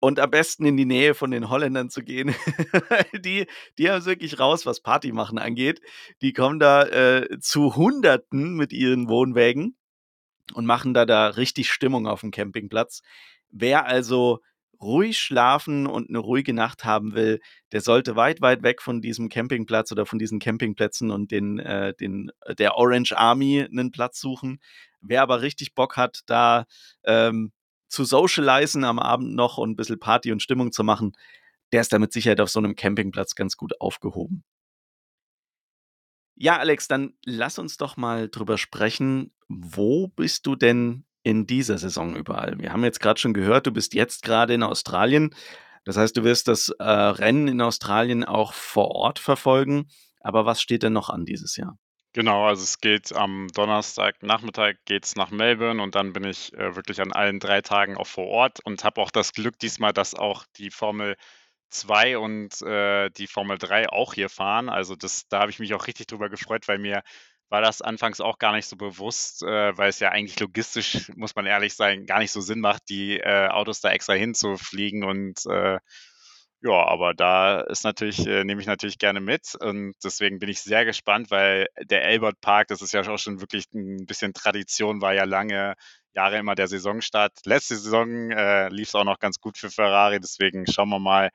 und am besten in die Nähe von den Holländern zu gehen. Die die haben's wirklich raus, was Party machen angeht. Die kommen da, äh, zu Hunderten mit ihren Wohnwägen und machen da da richtig Stimmung aufm Campingplatz. Wer also ruhig schlafen und 'ne ruhige Nacht haben will, der sollte weit, weit weg von diesem Campingplatz oder von diesen Campingplätzen und den äh, den der Orange Army 'nen Platz suchen. Wer aber richtig Bock hat, da, ähm, zu socialisen am Abend noch und bisschen Party und Stimmung zu machen, der ist da mit Sicherheit auf so 'nem Campingplatz ganz gut aufgehoben. Ja, Alex, dann lass uns doch mal drüber sprechen, wo bist du denn in dieser Saison überall? Wir haben jetzt grad schon gehört, du bist jetzt grade in Australien. Das heißt, du wirst das, äh, Rennen in Australien auch vor Ort verfolgen. Aber was steht denn noch an dieses Jahr? Genau, also es geht am Donnerstagnachmittag geht's nach Melbourne und dann bin ich, äh, wirklich an allen 3 Tagen auch vor Ort und habe auch das Glück diesmal, dass auch die Formel 2 und, äh, die Formel 3 auch hier fahren. Also das da habe ich mich auch richtig drüber gefreut, weil mir war das anfangs auch gar nicht so bewusst, äh, weil es ja eigentlich logistisch, muss man ehrlich sein, gar nicht so Sinn macht, die, äh, Autos da extra hinzufliegen und, äh, ja, aber da ist natürlich äh, nehme ich natürlich gerne mit und deswegen bin ich sehr gespannt, weil der Albert Park, das ist ja auch schon wirklich 'n bisschen Tradition, war ja lange Jahre immer der Saisonstart. Letzte Saison, äh, lief's auch noch ganz gut für Ferrari, deswegen schauen wir mal,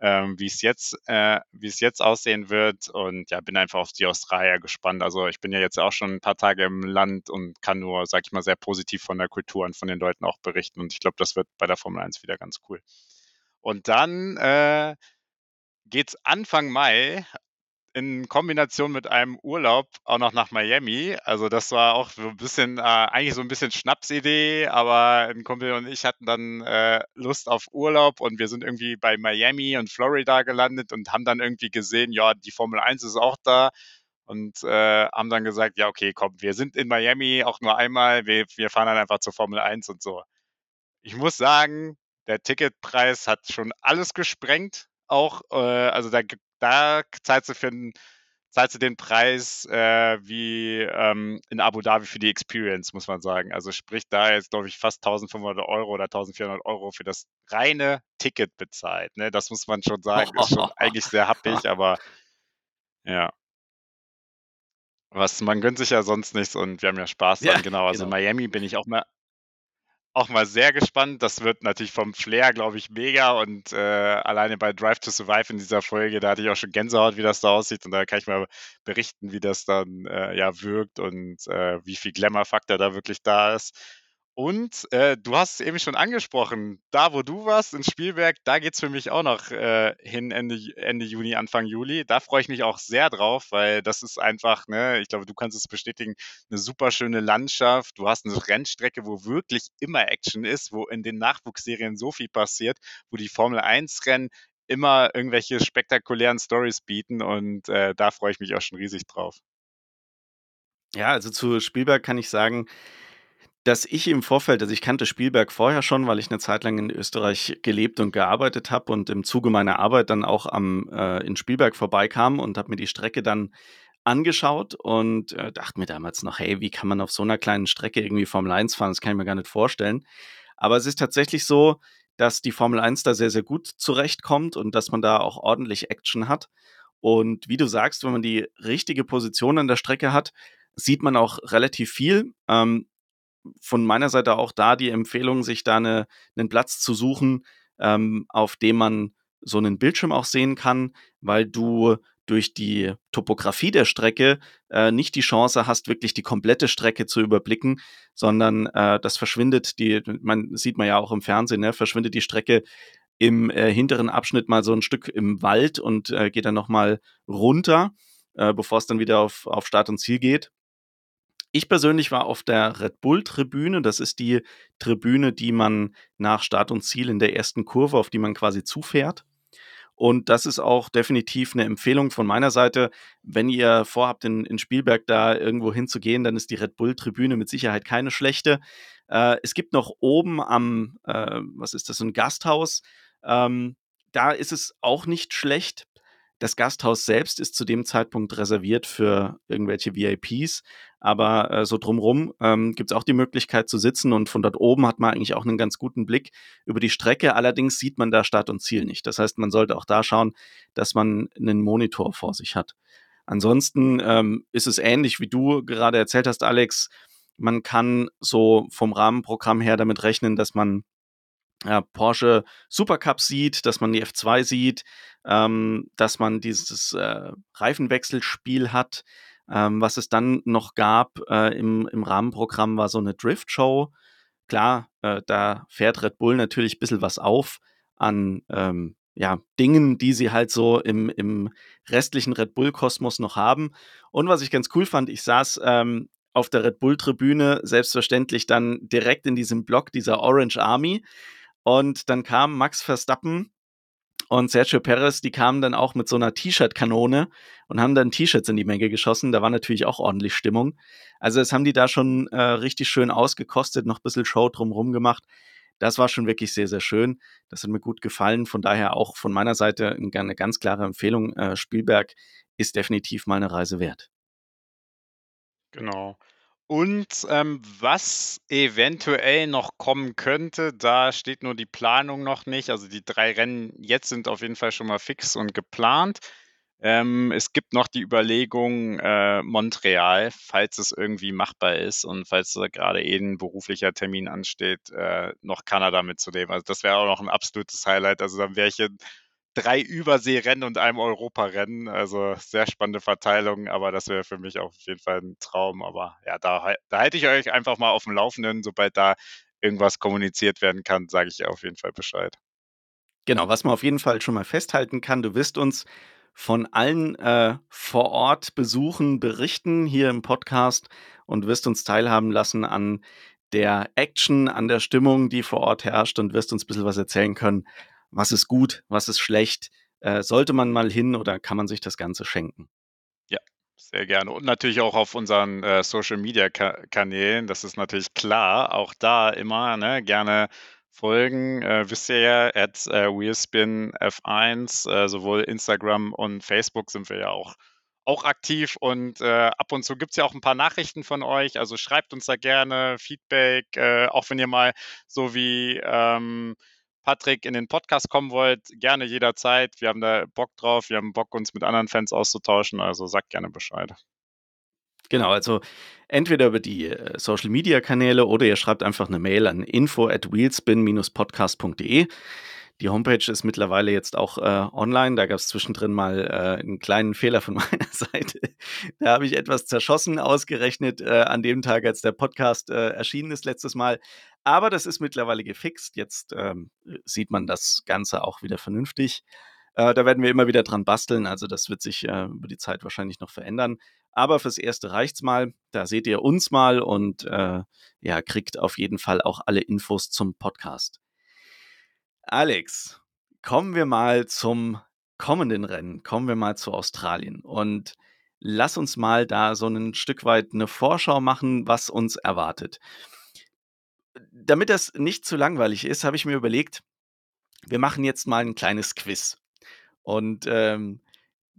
ähm, wie's jetzt äh, wie's jetzt aussehen wird und ja, bin einfach auf die Australier gespannt. Also, ich bin ja jetzt auch schon 'n paar Tage im Land und kann nur, sage ich mal, sehr positiv von der Kultur und von den Leuten auch berichten und ich glaube, das wird bei der Formel 1 wieder ganz cool. Und dann, äh, geht's Anfang Mai in Kombination mit einem Urlaub auch noch nach Miami. Also, das war auch so 'n bisschen äh, eigentlich so 'n bisschen Schnapsidee, aber 'n Kumpel und ich hatten dann, äh, Lust auf Urlaub und wir sind irgendwie bei Miami und Florida gelandet und haben dann irgendwie gesehen, ja, die Formel 1 ist auch da und, äh, haben dann gesagt: „Ja, okay, komm, wir sind in Miami auch nur einmal, wir wir fahren dann einfach zur Formel 1“ und so. Ich muss sagen, der Ticketpreis hat schon alles gesprengt auch, äh, also da da zahlst du für zahlst du den Preis äh, wie ähm, in Abu Dhabi für die Experience, muss man sagen. Also sprich, da jetzt, glaube ich, fast 1500 Euro oder 1400 Euro für das reine Ticket bezahlt. Ne? Das muss man schon sagen, ist schon eigentlich sehr happig, aber ja. Was, man gönnt sich ja sonst nichts und wir haben ja Spaß Ja, genau. Also genau. Miami bin ich auch mal auch mal sehr gespannt. Das wird natürlich vom Flair, glaube ich, mega und, äh, alleine bei Drive to Survive in dieser Folge, da hatte ich auch schon Gänsehaut, wie das da aussieht und da kann ich mal berichten, wie das dann, äh, ja, wirkt und, äh, wie viel Glamour-Faktor da wirklich da ist. Und, äh, du hast es eben schon angesprochen, da, wo du warst in Spielberg, da geht's für mich auch noch, äh, hin Ende Ende Juni, Anfang Juli. Da freue ich mich auch sehr drauf, weil das ist einfach, ne, ich glaube, du kannst es bestätigen, 'ne super schöne Landschaft. Du hast 'ne Rennstrecke, wo wirklich immer Action ist, wo in den Nachwuchsserien so viel passiert, wo die Formel-1-Rennen immer irgendwelche spektakulären Storys bieten und, äh, da freue ich mich auch schon riesig drauf. Ja, also zu Spielberg kann ich sagen, dass ich im Vorfeld also ich kannte Spielberg vorher schon, weil ich 'ne Zeit lang in Österreich gelebt und gearbeitet habe und im Zuge meiner Arbeit dann auch am äh, in Spielberg vorbeikam und habe mir die Strecke dann angeschaut und, äh, dachte mir damals noch: „Hey, wie kann man auf so 'ner kleinen Strecke irgendwie Formel 1 fahren? Das kann ich mir gar nicht vorstellen.“ Aber es ist tatsächlich so, dass die Formel 1 da sehr, sehr gut zurechtkommt und dass man da auch ordentlich Action hat. Und wie du sagst, wenn man die richtige Position an der Strecke hat, sieht man auch relativ viel. Ähm, von meiner Seite auch da die Empfehlung, sich da 'ne 'nen Platz zu suchen, ähm, auf dem man so 'nen Bildschirm auch sehen kann, weil du durch die Topografie der Strecke, äh, nicht die Chance hast, wirklich die komplette Strecke zu überblicken, sondern, äh, das verschwindet die man sieht man ja auch im Fernsehen, ne, verschwindet die Strecke im, äh, hinteren Abschnitt mal so 'n Stück im Wald und, äh, geht dann noch mal runter, äh, bevor's dann wieder auf auf Start und Ziel geht. Ich persönlich war auf der Red-Bull-Tribüne. Das ist die Tribüne, die man nach Start und Ziel in der 1. Kurve auf die man quasi zufährt. Und das ist auch definitiv 'ne Empfehlung von meiner Seite. Wenn ihr vorhabt, in in Spielberg da irgendwo hinzugehen, dann ist die Red-Bull-Tribüne mit Sicherheit keine schlechte. Äh, es gibt noch oben am äh, was ist das, so 'n Gasthaus, ähm, da ist es auch nicht schlecht. Das Gasthaus selbst ist zu dem Zeitpunkt reserviert für irgendwelche VIPs, aber, äh, so drumrum, ähm, gibt's auch die Möglichkeit zu sitzen und von dort oben hat man eigentlich auch 'nen ganz guten Blick über die Strecke. Allerdings sieht man da Start und Ziel nicht. Das heißt, man sollte auch da schauen, dass man 'nen Monitor vor sich hat. Ansonsten, ähm, ist es ähnlich, wie du gerade erzählt hast, Alex. Man kann so vom Rahmenprogramm her damit rechnen, dass man, ja, Porsche Supercups sieht, dass man die F2 sieht, ähm, dass man dieses, äh, Reifenwechselspiel hat. Ähm, was es dann noch gab, äh, im im Rahmenprogramm, war so 'ne Driftshow. Klar, äh, da fährt Red Bull natürlich bissel was auf an, ähm, ja, Dingen, die sie halt so im im restlichen Red-Bull-Kosmos noch haben. Und was ich ganz cool fand, ich saß, ähm, auf der Red-Bull-Tribüne selbstverständlich dann direkt in diesem Block dieser Orange Army und dann kamen Max Verstappen und Sergio Perez, die kamen dann auch mit so 'ner T-Shirt-Kanone und haben dann T-Shirts in die Menge geschossen. Da war natürlich auch ordentlich Stimmung. Also, das haben die da schon, äh, richtig schön ausgekostet, noch bissel Show drumrum gemacht. Das war schon wirklich sehr, sehr schön. Das hat mir gut gefallen. Von daher auch von meiner Seite 'n ga 'ne ganz klare Empfehlung. Äh, Spielberg ist definitiv mal 'ne Reise wert. Genau. Und, ähm, was eventuell noch kommen könnte, da steht nur die Planung noch nicht. Also, die 3 Rennen jetzt sind auf jeden Fall schon mal fix und geplant. Ähm, es gibt noch die Überlegung, äh, Montreal, falls es irgendwie machbar ist und falls da grade eh 'n beruflicher Termin ansteht, äh, noch Kanada mitzunehmen. Also, das wäre auch noch 'n absolutes Highlight. Also, dann wäre ich 3 Überseerennen und einem Europarennen. Also, sehr spannende Verteilung, aber das wäre für mich auf jeden Fall 'n Traum. Aber ja, da da halte ich euch einfach mal aufm Laufenden. Sobald da irgendwas kommuniziert werden kann, sage ich auf jeden Fall Bescheid. Genau, was man auf jeden Fall schon mal festhalten kann, du wirst uns von allen, äh, Vor-Ort-Besuchen berichten hier im Podcast und wirst uns teilhaben lassen an der Action, an der Stimmung, die vor Ort herrscht und wirst uns bissel was erzählen können. Was ist gut, was ist schlecht? Äh, sollte man mal hin oder kann man sich das Ganze schenken? Ja, sehr gerne. Und natürlich auch auf unseren, äh, Social-Media-Ka Kanälen. Das ist natürlich klar. Auch da immer, ne, gerne folgen. Äh, wisst ihr ja, at, äh, wheelspinf1, äh, sowohl Instagram und Facebook sind wir ja auch auch aktiv und äh, ab und zu gibt es ja auch ein paar Nachrichten von euch. Also schreibt uns da gerne Feedback, äh, auch wenn ihr mal so wie ähm, Patrick in den Podcast kommen wollt, gerne jederzeit. Wir haben da Bock drauf, wir haben Bock, uns mit anderen Fans auszutauschen, also sagt gerne Bescheid. Genau, also entweder über die äh, Social Media Kanäle oder ihr schreibt einfach eine Mail an info at wheelspin-podcast.de. Die Homepage ist mittlerweile jetzt auch äh, online. Da gab es zwischendrin mal äh, einen kleinen Fehler von meiner Seite. Da habe ich etwas zerschossen, ausgerechnet äh, an dem Tag, als der Podcast äh, erschienen ist letztes Mal. Aber das ist mittlerweile gefixt. Jetzt ähm, sieht man das Ganze auch wieder vernünftig. Äh, da werden wir immer wieder dran basteln. Also das wird sich äh, über die Zeit wahrscheinlich noch verändern. Aber fürs Erste reicht's mal. Da seht ihr uns mal und ja, kriegt auf jeden Fall auch alle Infos zum Podcast. Alex, kommen wir mal zum kommenden Rennen. Kommen wir mal zu Australien und lass uns mal da so ein Stück weit eine Vorschau machen, was uns erwartet. Damit das nicht zu langweilig ist, habe ich mir überlegt, wir machen jetzt mal ein kleines Quiz. Und ähm,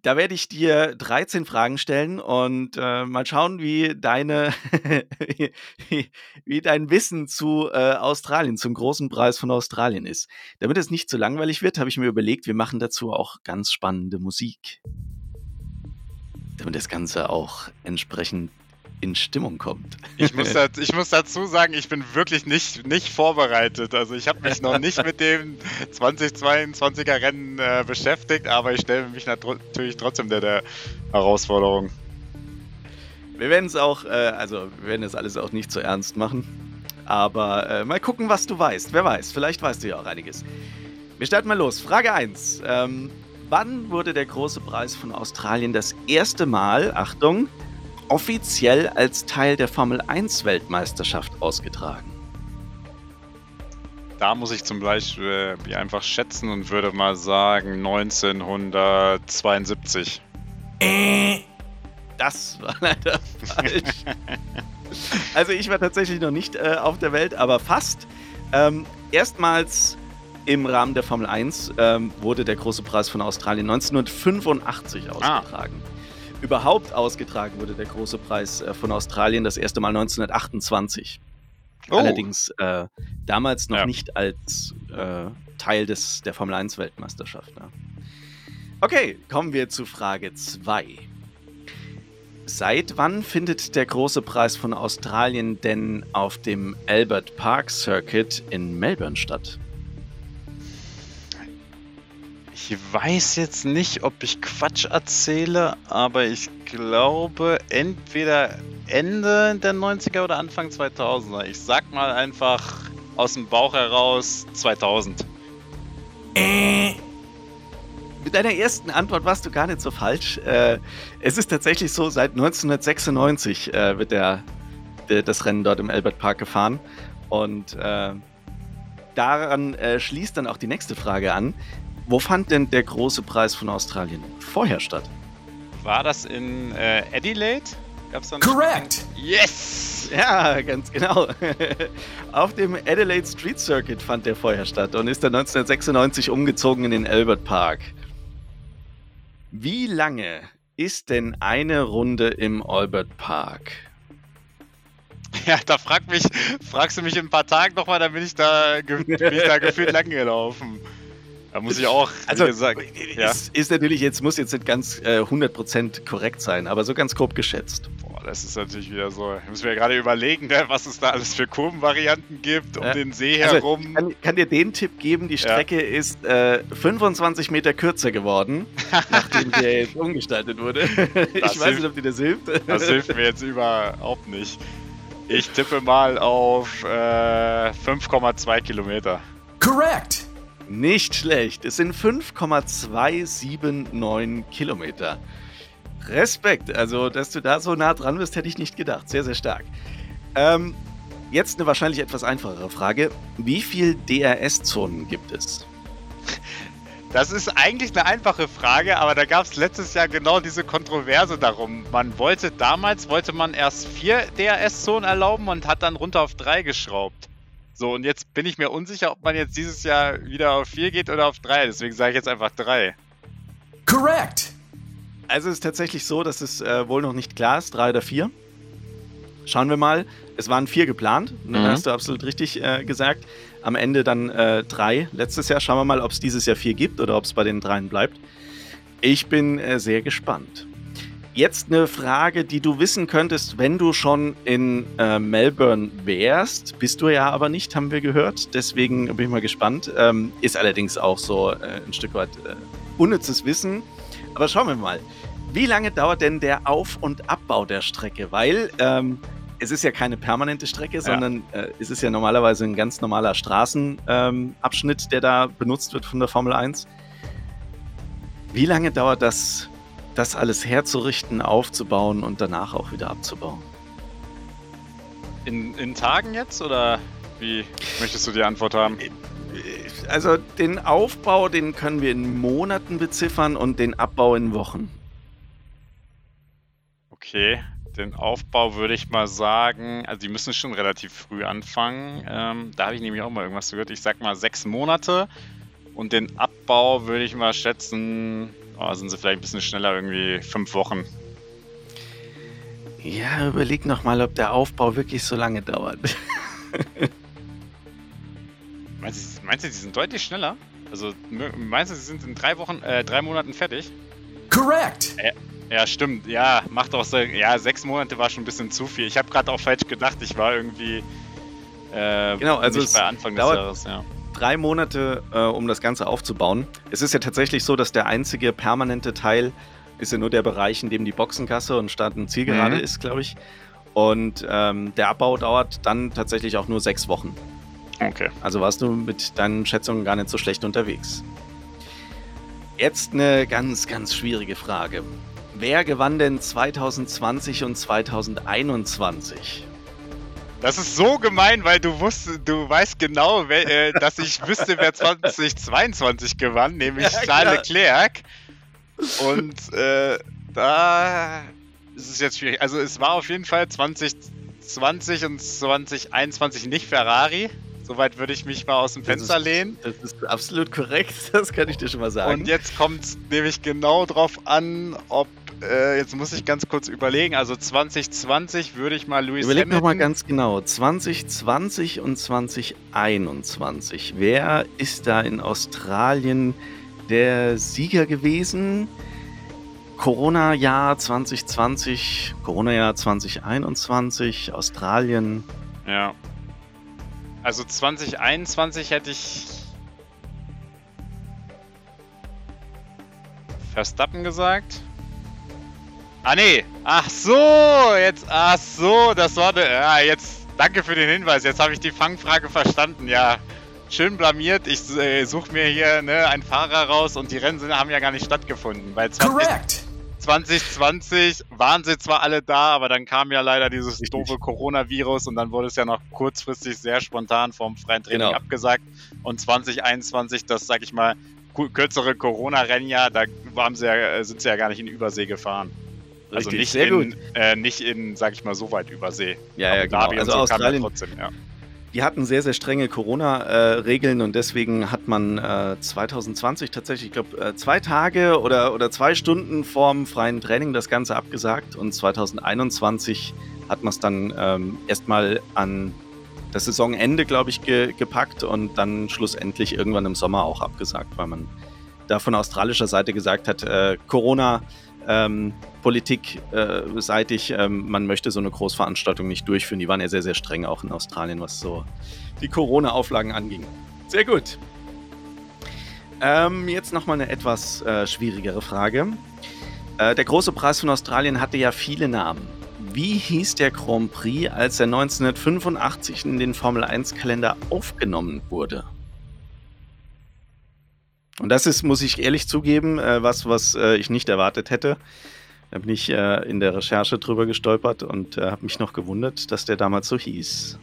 da werde ich dir 13 Fragen stellen und äh, mal schauen, wie deine, wie, dein Wissen zu äh, Australien, zum großen Preis von Australien ist. Damit es nicht zu langweilig wird, habe ich mir überlegt, wir machen dazu auch ganz spannende Musik. Damit das Ganze auch entsprechend in Stimmung kommt. Ich muss, da, ich muss dazu sagen, ich bin wirklich nicht, nicht vorbereitet. Also ich habe mich noch nicht mit dem 2022er Rennen äh, beschäftigt, aber ich stelle mich natürlich trotzdem der, der Herausforderung. Wir werden es auch, äh, also wir werden das alles auch nicht zu so ernst machen. Aber äh, mal gucken, was du weißt. Wer weiß, vielleicht weißt du ja auch einiges. Wir starten mal los. Frage 1. Ähm, wann wurde der große Preis von Australien das erste Mal, Achtung, offiziell als Teil der Formel 1 Weltmeisterschaft ausgetragen? Da muss ich zum Beispiel äh, einfach schätzen und würde mal sagen 1972. Das war leider falsch. also ich war tatsächlich noch nicht äh, auf der Welt, aber fast. Ähm, erstmals im Rahmen der Formel 1 ähm, wurde der große Preis von Australien 1985 ausgetragen. Ah überhaupt ausgetragen wurde, der große Preis äh, von Australien, das erste Mal 1928. Oh. Allerdings äh, damals noch ja. nicht als äh, Teil des, der Formel 1 Weltmeisterschaft. Ne? Okay, kommen wir zu Frage 2. Seit wann findet der große Preis von Australien denn auf dem Albert Park Circuit in Melbourne statt? Ich weiß jetzt nicht, ob ich Quatsch erzähle, aber ich glaube entweder Ende der 90er oder Anfang 2000er. Ich sag mal einfach aus dem Bauch heraus 2000. Äh. Mit deiner ersten Antwort warst du gar nicht so falsch. Äh, es ist tatsächlich so, seit 1996 äh, wird der, der, das Rennen dort im Albert Park gefahren. Und äh, daran äh, schließt dann auch die nächste Frage an. Wo fand denn der große Preis von Australien vorher statt? War das in äh, Adelaide? Gab's Correct! Yes! Ja, ganz genau. Auf dem Adelaide Street Circuit fand der vorher statt und ist dann 1996 umgezogen in den Albert Park. Wie lange ist denn eine Runde im Albert Park? Ja, da frag mich, fragst du mich in ein paar Tagen nochmal, dann bin ich da, bin ich da gefühlt lang gelaufen. Da muss ich auch, also, gesagt, ja. ist, ist, natürlich jetzt, muss jetzt nicht ganz äh, 100% korrekt sein, aber so ganz grob geschätzt. Boah, das ist natürlich wieder so. Ich muss mir ja gerade überlegen, ne, was es da alles für Kurvenvarianten gibt um ja. den See also, herum. Ich kann, kann, dir den Tipp geben, die Strecke ja. ist äh, 25 Meter kürzer geworden, nachdem der jetzt umgestaltet wurde. ich weiß nicht, ob dir das hilft. Das hilft mir jetzt überhaupt nicht. Ich tippe mal auf äh, 5,2 Kilometer. Correct! Nicht schlecht. Es sind 5,279 Kilometer. Respekt. Also, dass du da so nah dran bist, hätte ich nicht gedacht. Sehr, sehr stark. Ähm, jetzt eine wahrscheinlich etwas einfachere Frage. Wie viele DRS-Zonen gibt es? Das ist eigentlich eine einfache Frage, aber da gab es letztes Jahr genau diese Kontroverse darum. Man wollte damals, wollte man erst vier DRS-Zonen erlauben und hat dann runter auf drei geschraubt. So, und jetzt bin ich mir unsicher, ob man jetzt dieses Jahr wieder auf 4 geht oder auf 3. Deswegen sage ich jetzt einfach 3. Correct! Also es ist tatsächlich so, dass es äh, wohl noch nicht klar ist, drei oder vier. Schauen wir mal. Es waren vier geplant, mhm. hast du absolut richtig äh, gesagt. Am Ende dann äh, drei letztes Jahr. Schauen wir mal, ob es dieses Jahr vier gibt oder ob es bei den dreien bleibt. Ich bin äh, sehr gespannt. Jetzt eine Frage, die du wissen könntest, wenn du schon in äh, Melbourne wärst. Bist du ja aber nicht, haben wir gehört. Deswegen bin ich mal gespannt. Ähm, ist allerdings auch so äh, ein Stück weit äh, unnützes Wissen. Aber schauen wir mal. Wie lange dauert denn der Auf- und Abbau der Strecke? Weil ähm, es ist ja keine permanente Strecke, ja. sondern äh, es ist ja normalerweise ein ganz normaler Straßenabschnitt, ähm, der da benutzt wird von der Formel 1. Wie lange dauert das, das alles herzurichten, aufzubauen und danach auch wieder abzubauen? In, in Tagen jetzt oder wie möchtest du die Antwort haben? Also den Aufbau, den können wir in Monaten beziffern und den Abbau in Wochen. Okay, den Aufbau würde ich mal sagen, also die müssen schon relativ früh anfangen. Ähm, da habe ich nämlich auch mal irgendwas gehört. Ich sag mal sechs Monate. Und den Abbau würde ich mal schätzen, oh, sind sie vielleicht ein bisschen schneller, irgendwie fünf Wochen. Ja, überleg nochmal, ob der Aufbau wirklich so lange dauert. meinst, du, meinst du, die sind deutlich schneller? Also meinst du, sie sind in drei Wochen, äh, drei Monaten fertig? Correct! Äh, ja, stimmt. Ja, macht auch so. Ja, sechs Monate war schon ein bisschen zu viel. Ich habe gerade auch falsch gedacht. Ich war irgendwie äh, genau, also nicht bei Anfang des Jahres. Ja. Drei Monate, äh, um das Ganze aufzubauen. Es ist ja tatsächlich so, dass der einzige permanente Teil ist ja nur der Bereich, in dem die Boxengasse und Start- und Zielgerade mhm. ist, glaube ich. Und ähm, der Abbau dauert dann tatsächlich auch nur sechs Wochen. Okay. Also warst du mit deinen Schätzungen gar nicht so schlecht unterwegs. Jetzt eine ganz, ganz schwierige Frage. Wer gewann denn 2020 und 2021? Das ist so gemein, weil du wusstest, du weißt genau, äh, dass ich wüsste, wer 2022 gewann, nämlich ja, Charles Leclerc. Und äh, da ist es jetzt schwierig. Also es war auf jeden Fall 2020 und 2021 nicht Ferrari. Soweit würde ich mich mal aus dem Fenster das ist, lehnen. Das ist absolut korrekt, das kann ich dir schon mal sagen. Und jetzt kommt es nämlich genau drauf an, ob äh, jetzt muss ich ganz kurz überlegen. Also 2020 würde ich mal Louis Überleg noch mal ganz genau. 2020 und 2021. Wer ist da in Australien der Sieger gewesen? Corona-Jahr 2020, Corona-Jahr 2021, Australien. Ja. Also 2021 hätte ich Verstappen gesagt. Ah nee, ach so, jetzt, ach so, das war der, ja, jetzt, danke für den Hinweis, jetzt habe ich die Fangfrage verstanden, ja. Schön blamiert, ich äh, suche mir hier ne, einen Fahrer raus und die Rennen haben ja gar nicht stattgefunden. Weil 20, 2020 waren sie zwar alle da, aber dann kam ja leider dieses doofe Coronavirus und dann wurde es ja noch kurzfristig sehr spontan vom freien Training genau. abgesagt. Und 2021, das sag ich mal, kürzere Corona-Rennjahr, da haben sie ja, äh, sind sie ja gar nicht in Übersee gefahren. Also Richtig, nicht, sehr in, gut. Äh, nicht in, sag ich mal, so weit Übersee. Ja, ja, genau. Also so Australien, trotzdem, ja. Die hatten sehr, sehr strenge Corona-Regeln und deswegen hat man äh, 2020 tatsächlich, ich glaube, äh, zwei Tage oder, oder zwei Stunden vorm freien Training das Ganze abgesagt und 2021 hat man es dann ähm, erstmal an das Saisonende, glaube ich, ge gepackt und dann schlussendlich irgendwann im Sommer auch abgesagt, weil man da von australischer Seite gesagt hat, äh, Corona ähm, politikseitig, äh, ähm, man möchte so eine Großveranstaltung nicht durchführen. Die waren ja sehr, sehr streng auch in Australien, was so die Corona-Auflagen anging. Sehr gut. Ähm, jetzt nochmal eine etwas äh, schwierigere Frage. Äh, der große Preis von Australien hatte ja viele Namen. Wie hieß der Grand Prix, als er 1985 in den Formel 1-Kalender aufgenommen wurde? Und das ist, muss ich ehrlich zugeben, äh, was, was äh, ich nicht erwartet hätte. Da bin ich äh, in der Recherche drüber gestolpert und äh, habe mich noch gewundert, dass der damals so hieß.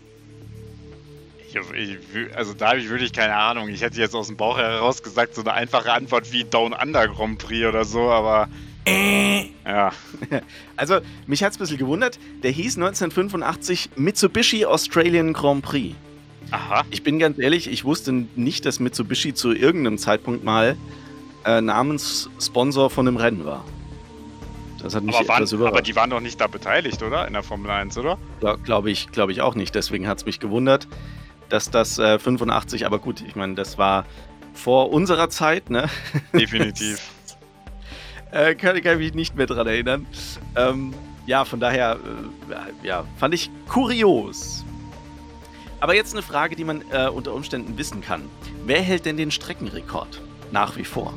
Ich, ich, also da habe ich wirklich keine Ahnung. Ich hätte jetzt aus dem Bauch heraus gesagt, so eine einfache Antwort wie Down Under Grand Prix oder so, aber. Äh. Ja. Also, mich hat es ein bisschen gewundert. Der hieß 1985 Mitsubishi Australian Grand Prix. Aha. Ich bin ganz ehrlich, ich wusste nicht, dass Mitsubishi zu irgendeinem Zeitpunkt mal äh, Namenssponsor von einem Rennen war. Das hat mich aber, etwas waren, überrascht. aber die waren doch nicht da beteiligt, oder? In der Formel 1, oder? Glaube ich, glaube ich auch nicht. Deswegen hat es mich gewundert, dass das äh, 85, aber gut, ich meine, das war vor unserer Zeit, ne? Definitiv. äh, kann, kann ich mich nicht mehr dran erinnern. Ähm, ja, von daher, äh, ja, fand ich kurios. Aber jetzt eine Frage, die man äh, unter Umständen wissen kann. Wer hält denn den Streckenrekord? Nach wie vor.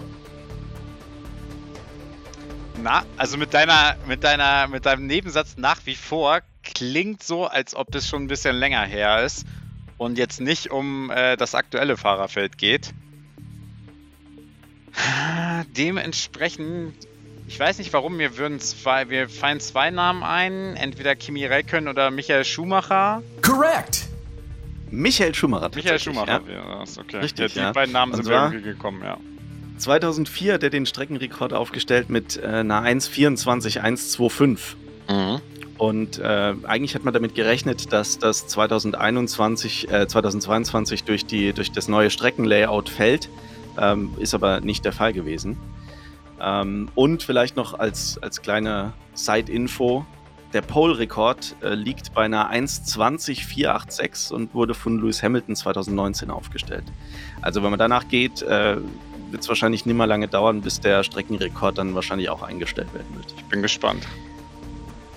Na, also mit deiner, mit deiner, mit deinem Nebensatz nach wie vor klingt so, als ob es schon ein bisschen länger her ist und jetzt nicht um äh, das aktuelle Fahrerfeld geht. Dementsprechend, ich weiß nicht warum, mir würden zwei, wir fallen zwei Namen ein, entweder Kimi Räikkönen oder Michael Schumacher. Correct! Michael Schumacher. Michael Schumacher Ja. wäre das, okay. Richtig, die ja. beiden Namen sind irgendwie gekommen, ja. 2004 hat er den Streckenrekord aufgestellt mit äh, einer 1,24,125. Und äh, eigentlich hat man damit gerechnet, dass das 2021, äh, 2022 durch, die, durch das neue Streckenlayout fällt. Ähm, ist aber nicht der Fall gewesen. Ähm, und vielleicht noch als, als kleine Side-Info: Der Pole-Rekord äh, liegt bei einer 1,20,486 und wurde von Lewis Hamilton 2019 aufgestellt. Also, wenn man danach geht, äh, wird es wahrscheinlich nicht mehr lange dauern, bis der Streckenrekord dann wahrscheinlich auch eingestellt werden wird. Ich bin gespannt.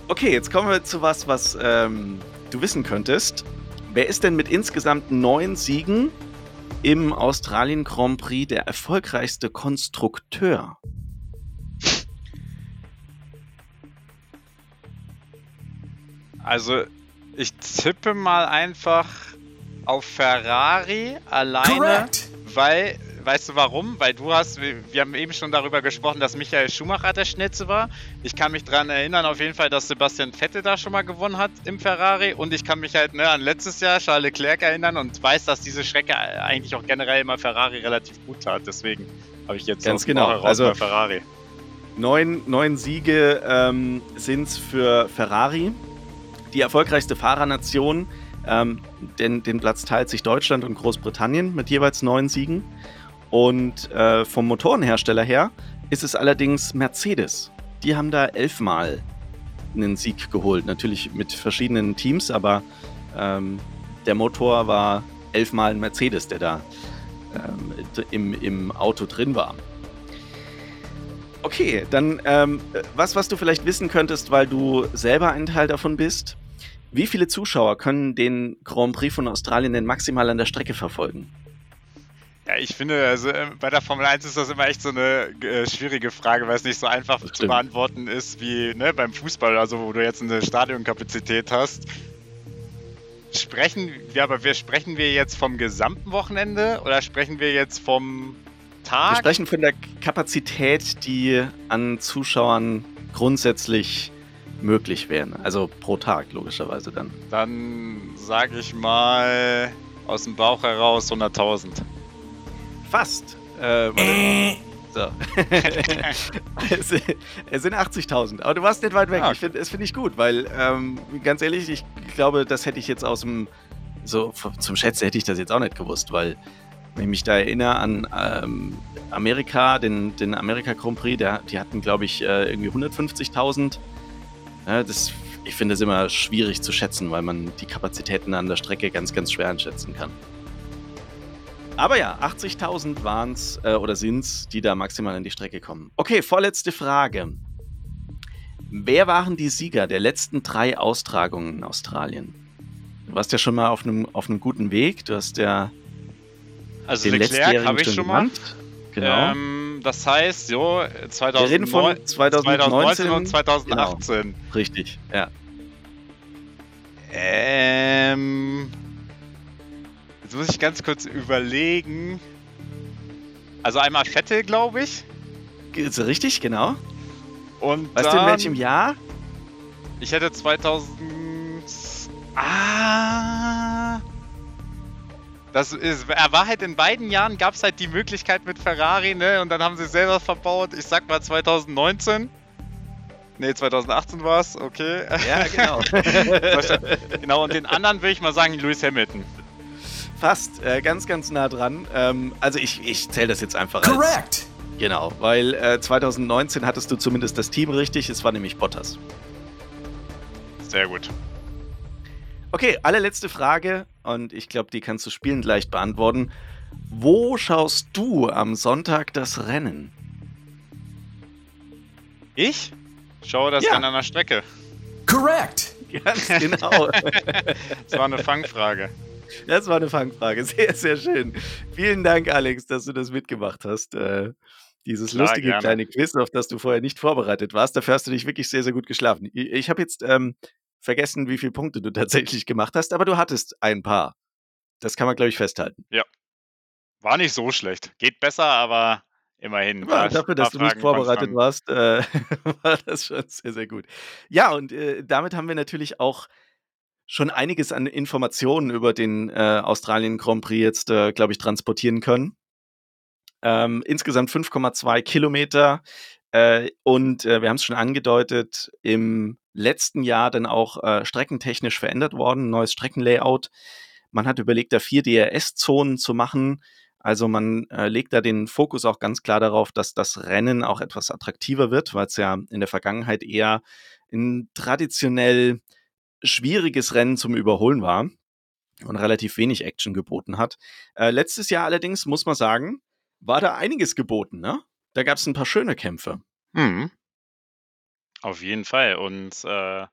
Okay, jetzt kommen wir zu was, was ähm, du wissen könntest. Wer ist denn mit insgesamt neun Siegen im Australien Grand Prix der erfolgreichste Konstrukteur? Also, ich tippe mal einfach auf Ferrari alleine. Correct! Weil, weißt du warum? Weil du hast, wir, wir haben eben schon darüber gesprochen, dass Michael Schumacher der Schnellste war. Ich kann mich daran erinnern, auf jeden Fall, dass Sebastian Vettel da schon mal gewonnen hat im Ferrari. Und ich kann mich halt ne, an letztes Jahr Charles Leclerc erinnern und weiß, dass diese Strecke eigentlich auch generell immer Ferrari relativ gut tat. Deswegen habe ich jetzt Ganz genau. Heraus Also- bei Ferrari. Neun, neun Siege ähm, sind es für Ferrari. Die erfolgreichste Fahrernation. Ähm, den, den Platz teilt sich Deutschland und Großbritannien mit jeweils neun Siegen. Und äh, vom Motorenhersteller her ist es allerdings Mercedes. Die haben da elfmal einen Sieg geholt. Natürlich mit verschiedenen Teams, aber ähm, der Motor war elfmal ein Mercedes, der da ähm, im, im Auto drin war. Okay, dann ähm, was, was du vielleicht wissen könntest, weil du selber ein Teil davon bist. Wie viele Zuschauer können den Grand Prix von Australien denn maximal an der Strecke verfolgen? Ja, ich finde, also äh, bei der Formel 1 ist das immer echt so eine äh, schwierige Frage, weil es nicht so einfach Das zu stimmt. beantworten ist wie ne, beim Fußball, also wo du jetzt eine Stadionkapazität hast. Sprechen wir, aber wir sprechen wir jetzt vom gesamten Wochenende oder sprechen wir jetzt vom Wir Tag? sprechen von der Kapazität, die an Zuschauern grundsätzlich möglich wären. Also pro Tag, logischerweise dann. Dann sage ich mal aus dem Bauch heraus 100.000. Fast. Äh, warte. so. es, es sind 80.000. Aber du warst nicht weit weg. Ah, Ich find, das finde ich gut, weil, ähm, ganz ehrlich, ich glaube, das hätte ich jetzt aus dem. So, zum Schätzen hätte ich das jetzt auch nicht gewusst, weil, wenn ich mich da erinnere an ähm, Amerika, den, den Amerika Grand Prix, der, die hatten, glaube ich, äh, irgendwie 150.000. Ja, das, ich finde es immer schwierig zu schätzen, weil man die Kapazitäten an der Strecke ganz, ganz schwer einschätzen kann. Aber ja, 80.000 waren es äh, oder sind es, die da maximal an die Strecke kommen. Okay, vorletzte Frage. Wer waren die Sieger der letzten drei Austragungen in Australien? Du warst ja schon mal auf einem auf einem guten Weg. Du hast ja Also den Leclerc habe ich schon schon mal. Genau. Ähm, das heißt, Wir 2009, reden von 2019, 2019 und 2018. Richtig, ja. Ähm. Jetzt muss ich ganz kurz überlegen. Also einmal Vettel, glaube ich. Ist richtig, genau. Und Weißt dann, du in welchem Jahr? Ich hätte 2000. Ah. Das ist, er war halt in beiden Jahren, gab es halt die Möglichkeit mit Ferrari, ne? Und dann haben sie selber verbaut. Ich sag mal 2019. Ne, 2018 war es, okay. Ja, genau. genau, und den anderen würde ich mal sagen, Lewis Hamilton. Fast, äh, ganz, ganz nah dran. Ähm, also ich, ich zähle das jetzt einfach als, Correct! Genau, weil äh, 2019 hattest du zumindest das Team richtig, es war nämlich Bottas. Sehr gut. Okay, allerletzte Frage und ich glaube, die kannst du spielend leicht beantworten. Wo schaust du am Sonntag das Rennen? Ich schaue das ja. Rennen an der Strecke. Correct! Ganz genau. das war eine Fangfrage. Das war eine Fangfrage. Sehr, sehr schön. Vielen Dank, Alex, dass du das mitgemacht hast. Äh, dieses Klar, lustige gerne. kleine Quiz, auf das du vorher nicht vorbereitet warst. Dafür hast du dich wirklich sehr, sehr gut geschlafen. Ich, ich habe jetzt ähm, vergessen, wie viele Punkte du tatsächlich gemacht hast, aber du hattest ein paar. Das kann man, glaube ich, festhalten. Ja. War nicht so schlecht. Geht besser, aber immerhin. Ja, dafür, dass du nicht vorbereitet warst, äh, war das schon sehr, sehr gut. Ja, und äh, damit haben wir natürlich auch schon einiges an Informationen über den äh, Australien Grand Prix jetzt, äh, glaube ich, transportieren können. Ähm, insgesamt 5,2 Kilometer. Äh, und äh, wir haben es schon angedeutet, im letzten Jahr dann auch äh, streckentechnisch verändert worden, neues Streckenlayout. Man hat überlegt, da vier DRS-Zonen zu machen. Also man äh, legt da den Fokus auch ganz klar darauf, dass das Rennen auch etwas attraktiver wird, weil es ja in der Vergangenheit eher ein traditionell schwieriges Rennen zum Überholen war und relativ wenig Action geboten hat. Äh, letztes Jahr allerdings, muss man sagen, war da einiges geboten, ne? Da gab es ein paar schöne Kämpfe. Mhm. Auf jeden Fall. Und äh,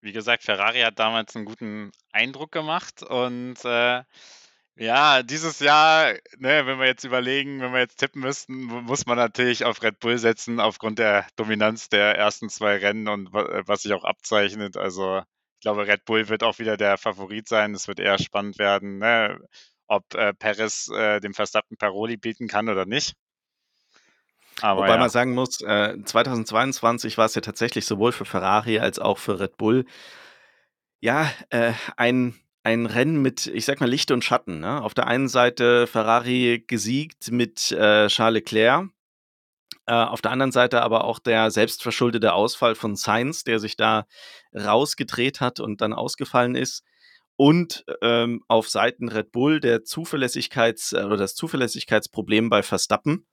wie gesagt, Ferrari hat damals einen guten Eindruck gemacht und äh, ja, dieses Jahr, ne, wenn wir jetzt überlegen, wenn wir jetzt tippen müssten, muss man natürlich auf Red Bull setzen, aufgrund der Dominanz der ersten zwei Rennen und was sich auch abzeichnet. Also ich glaube, Red Bull wird auch wieder der Favorit sein. Es wird eher spannend werden, ne, ob äh, Perez äh, dem Verstappen Paroli bieten kann oder nicht. Aber Wobei ja. man sagen muss, äh, 2022 war es ja tatsächlich sowohl für Ferrari als auch für Red Bull ja äh, ein ein Rennen mit, ich sag mal, Licht und Schatten. Ne? Auf der einen Seite Ferrari gesiegt mit äh, Charles Leclerc. Äh, auf der anderen Seite aber auch der selbstverschuldete Ausfall von Sainz, der sich da rausgedreht hat und dann ausgefallen ist. Und ähm, auf Seiten Red Bull der Zuverlässigkeits- äh, oder das Zuverlässigkeitsproblem bei Verstappen.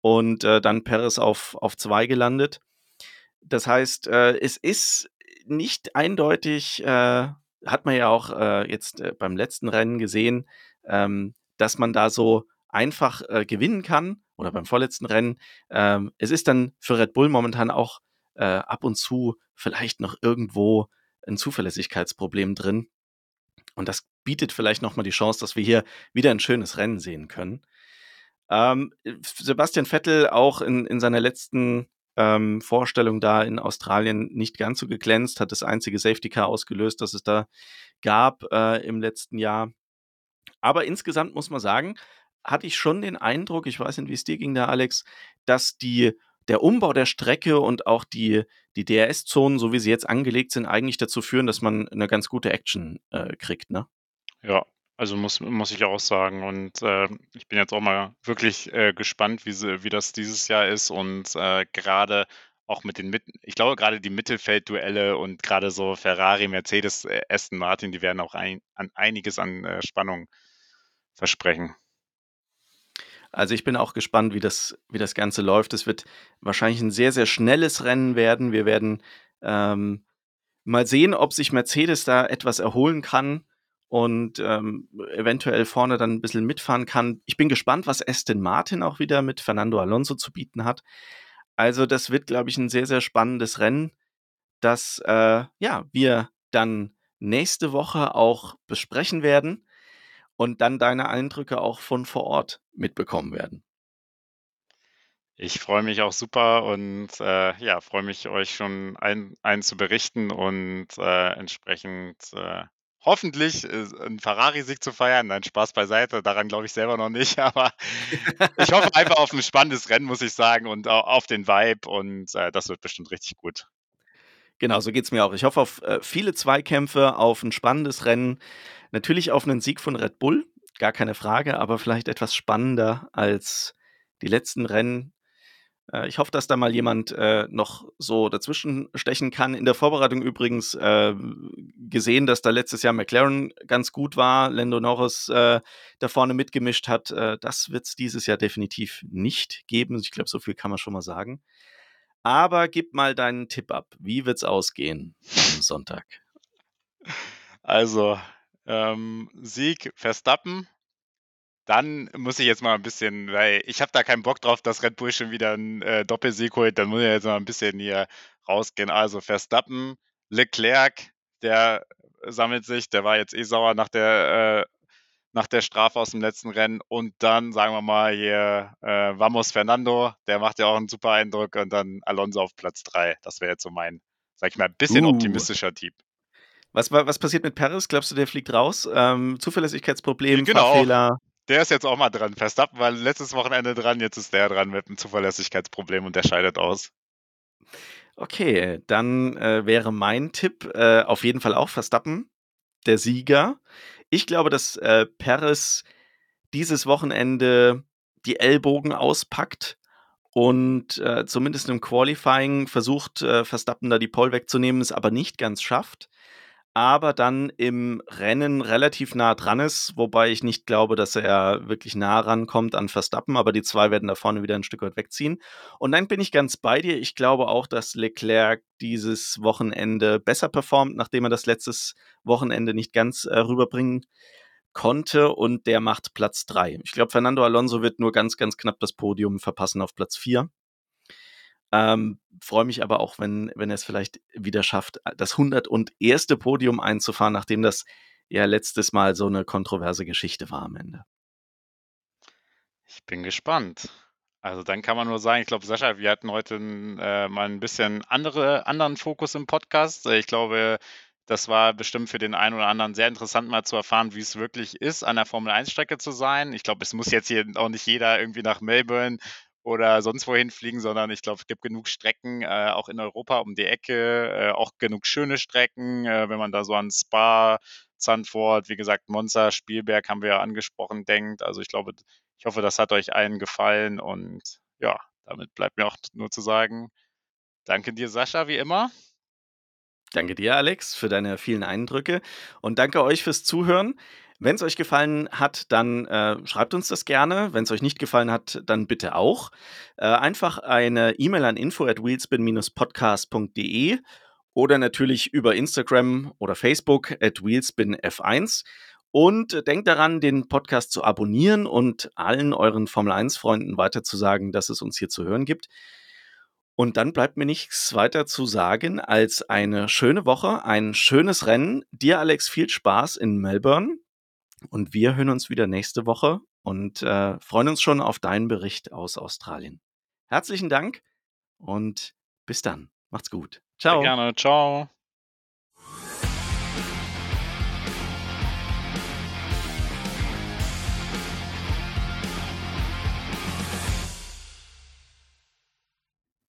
Und äh, dann Perez auf, auf zwei gelandet. Das heißt, äh, es ist nicht eindeutig äh, hat man ja auch äh, jetzt äh, beim letzten Rennen gesehen, ähm, dass man da so einfach äh, gewinnen kann oder beim vorletzten Rennen. Ähm, es ist dann für Red Bull momentan auch ab und zu vielleicht noch irgendwo ein Zuverlässigkeitsproblem drin. Und das bietet vielleicht nochmal die Chance, dass wir hier wieder ein schönes Rennen sehen können. Ähm, Sebastian Vettel auch in, in seiner letzten ähm, Vorstellung da in Australien nicht ganz so geglänzt, hat das einzige Safety Car ausgelöst, das es da gab äh, im letzten Jahr. Aber insgesamt muss man sagen, hatte ich schon den Eindruck, ich weiß nicht, wie es dir ging da, Alex, dass die, der Umbau der Strecke und auch die, die DRS-Zonen, so wie sie jetzt angelegt sind, eigentlich dazu führen, dass man eine ganz gute Action äh, kriegt, ne? Ja, also muss, muss ich auch sagen. Und äh, ich bin jetzt auch mal wirklich äh, gespannt, wie, sie, wie das dieses Jahr ist. Und äh, gerade auch mit den, Mitten, ich glaube, gerade die Mittelfeldduelle und gerade so Ferrari, Mercedes, äh, Aston Martin, die werden auch ein, an einiges an äh, Spannung versprechen. Also ich bin auch gespannt, wie das, wie das Ganze läuft. Es wird wahrscheinlich ein sehr, sehr schnelles Rennen werden. Wir werden ähm, mal sehen, ob sich Mercedes da etwas erholen kann und ähm, eventuell vorne dann ein bisschen mitfahren kann. Ich bin gespannt, was Aston Martin auch wieder mit Fernando Alonso zu bieten hat. Also das wird, glaube ich, ein sehr, sehr spannendes Rennen, das äh, ja, wir dann nächste Woche auch besprechen werden und dann deine Eindrücke auch von vor Ort mitbekommen werden. Ich freue mich auch super und äh, ja, freue mich, euch schon ein, zu berichten und äh, entsprechend äh, hoffentlich äh, einen Ferrari-Sieg zu feiern. Nein, Spaß beiseite, daran glaube ich selber noch nicht, aber ich hoffe einfach auf ein spannendes Rennen, muss ich sagen, und auf den Vibe und äh, das wird bestimmt richtig gut. Genau, so geht es mir auch. Ich hoffe auf äh, viele Zweikämpfe, auf ein spannendes Rennen, natürlich auf einen Sieg von Red Bull, gar keine Frage, aber vielleicht etwas spannender als die letzten Rennen. Äh, ich hoffe, dass da mal jemand äh, noch so dazwischen stechen kann. In der Vorbereitung übrigens äh, gesehen, dass da letztes Jahr McLaren ganz gut war, Lando Norris äh, da vorne mitgemischt hat. Äh, das wird es dieses Jahr definitiv nicht geben. Ich glaube, so viel kann man schon mal sagen. Aber gib mal deinen Tipp ab. Wie wird es ausgehen am Sonntag? Also, ähm, Sieg Verstappen, dann muss ich jetzt mal ein bisschen, weil ich habe da keinen Bock drauf, dass Red Bull schon wieder einen äh, Doppelsieg holt, dann muss ich jetzt mal ein bisschen hier rausgehen. Also Verstappen, Leclerc, der sammelt sich, der war jetzt eh sauer nach der, äh, nach der Strafe aus dem letzten Rennen und dann sagen wir mal hier äh, Vamos Fernando, der macht ja auch einen super Eindruck und dann Alonso auf Platz 3. Das wäre jetzt so mein, sag ich mal, ein bisschen uh. optimistischer Typ. Was, was passiert mit Paris? Glaubst du, der fliegt raus? Ähm, Zuverlässigkeitsproblem, genau. Fahrfehler? Der ist jetzt auch mal dran. Verstappen war letztes Wochenende dran, jetzt ist der dran mit einem Zuverlässigkeitsproblem und der scheidet aus. Okay, dann äh, wäre mein Tipp äh, auf jeden Fall auch Verstappen, der Sieger. Ich glaube, dass äh, Perez dieses Wochenende die Ellbogen auspackt und äh, zumindest im Qualifying versucht, äh, Verstappen da die Pole wegzunehmen, es aber nicht ganz schafft aber dann im Rennen relativ nah dran ist, wobei ich nicht glaube, dass er wirklich nah rankommt an Verstappen, aber die zwei werden da vorne wieder ein Stück weit wegziehen. Und dann bin ich ganz bei dir. Ich glaube auch, dass Leclerc dieses Wochenende besser performt, nachdem er das letztes Wochenende nicht ganz äh, rüberbringen konnte und der macht Platz 3. Ich glaube, Fernando Alonso wird nur ganz, ganz knapp das Podium verpassen auf Platz 4. Ähm, Freue mich aber auch, wenn, wenn er es vielleicht wieder schafft, das 101. Podium einzufahren, nachdem das ja letztes Mal so eine kontroverse Geschichte war am Ende. Ich bin gespannt. Also dann kann man nur sagen, ich glaube, Sascha, wir hatten heute äh, mal ein bisschen andere, anderen Fokus im Podcast. Ich glaube, das war bestimmt für den einen oder anderen sehr interessant, mal zu erfahren, wie es wirklich ist, an der Formel-1-Strecke zu sein. Ich glaube, es muss jetzt hier auch nicht jeder irgendwie nach Melbourne oder sonst wohin fliegen, sondern ich glaube, es gibt genug Strecken, äh, auch in Europa um die Ecke, äh, auch genug schöne Strecken, äh, wenn man da so an Spa, Zandvoort, wie gesagt, Monza, Spielberg haben wir ja angesprochen, denkt. Also ich glaube, ich hoffe, das hat euch allen gefallen und ja, damit bleibt mir auch nur zu sagen, danke dir, Sascha, wie immer. Danke dir, Alex, für deine vielen Eindrücke und danke euch fürs Zuhören. Wenn es euch gefallen hat, dann äh, schreibt uns das gerne. Wenn es euch nicht gefallen hat, dann bitte auch. Äh, einfach eine E-Mail an info at wheelspin-podcast.de oder natürlich über Instagram oder Facebook at wheelspinf1. Und denkt daran, den Podcast zu abonnieren und allen euren Formel 1-Freunden weiterzusagen, dass es uns hier zu hören gibt. Und dann bleibt mir nichts weiter zu sagen als eine schöne Woche, ein schönes Rennen. Dir, Alex, viel Spaß in Melbourne. Und wir hören uns wieder nächste Woche und äh, freuen uns schon auf deinen Bericht aus Australien. Herzlichen Dank und bis dann. Macht's gut. Ciao. Sehr gerne. Ciao.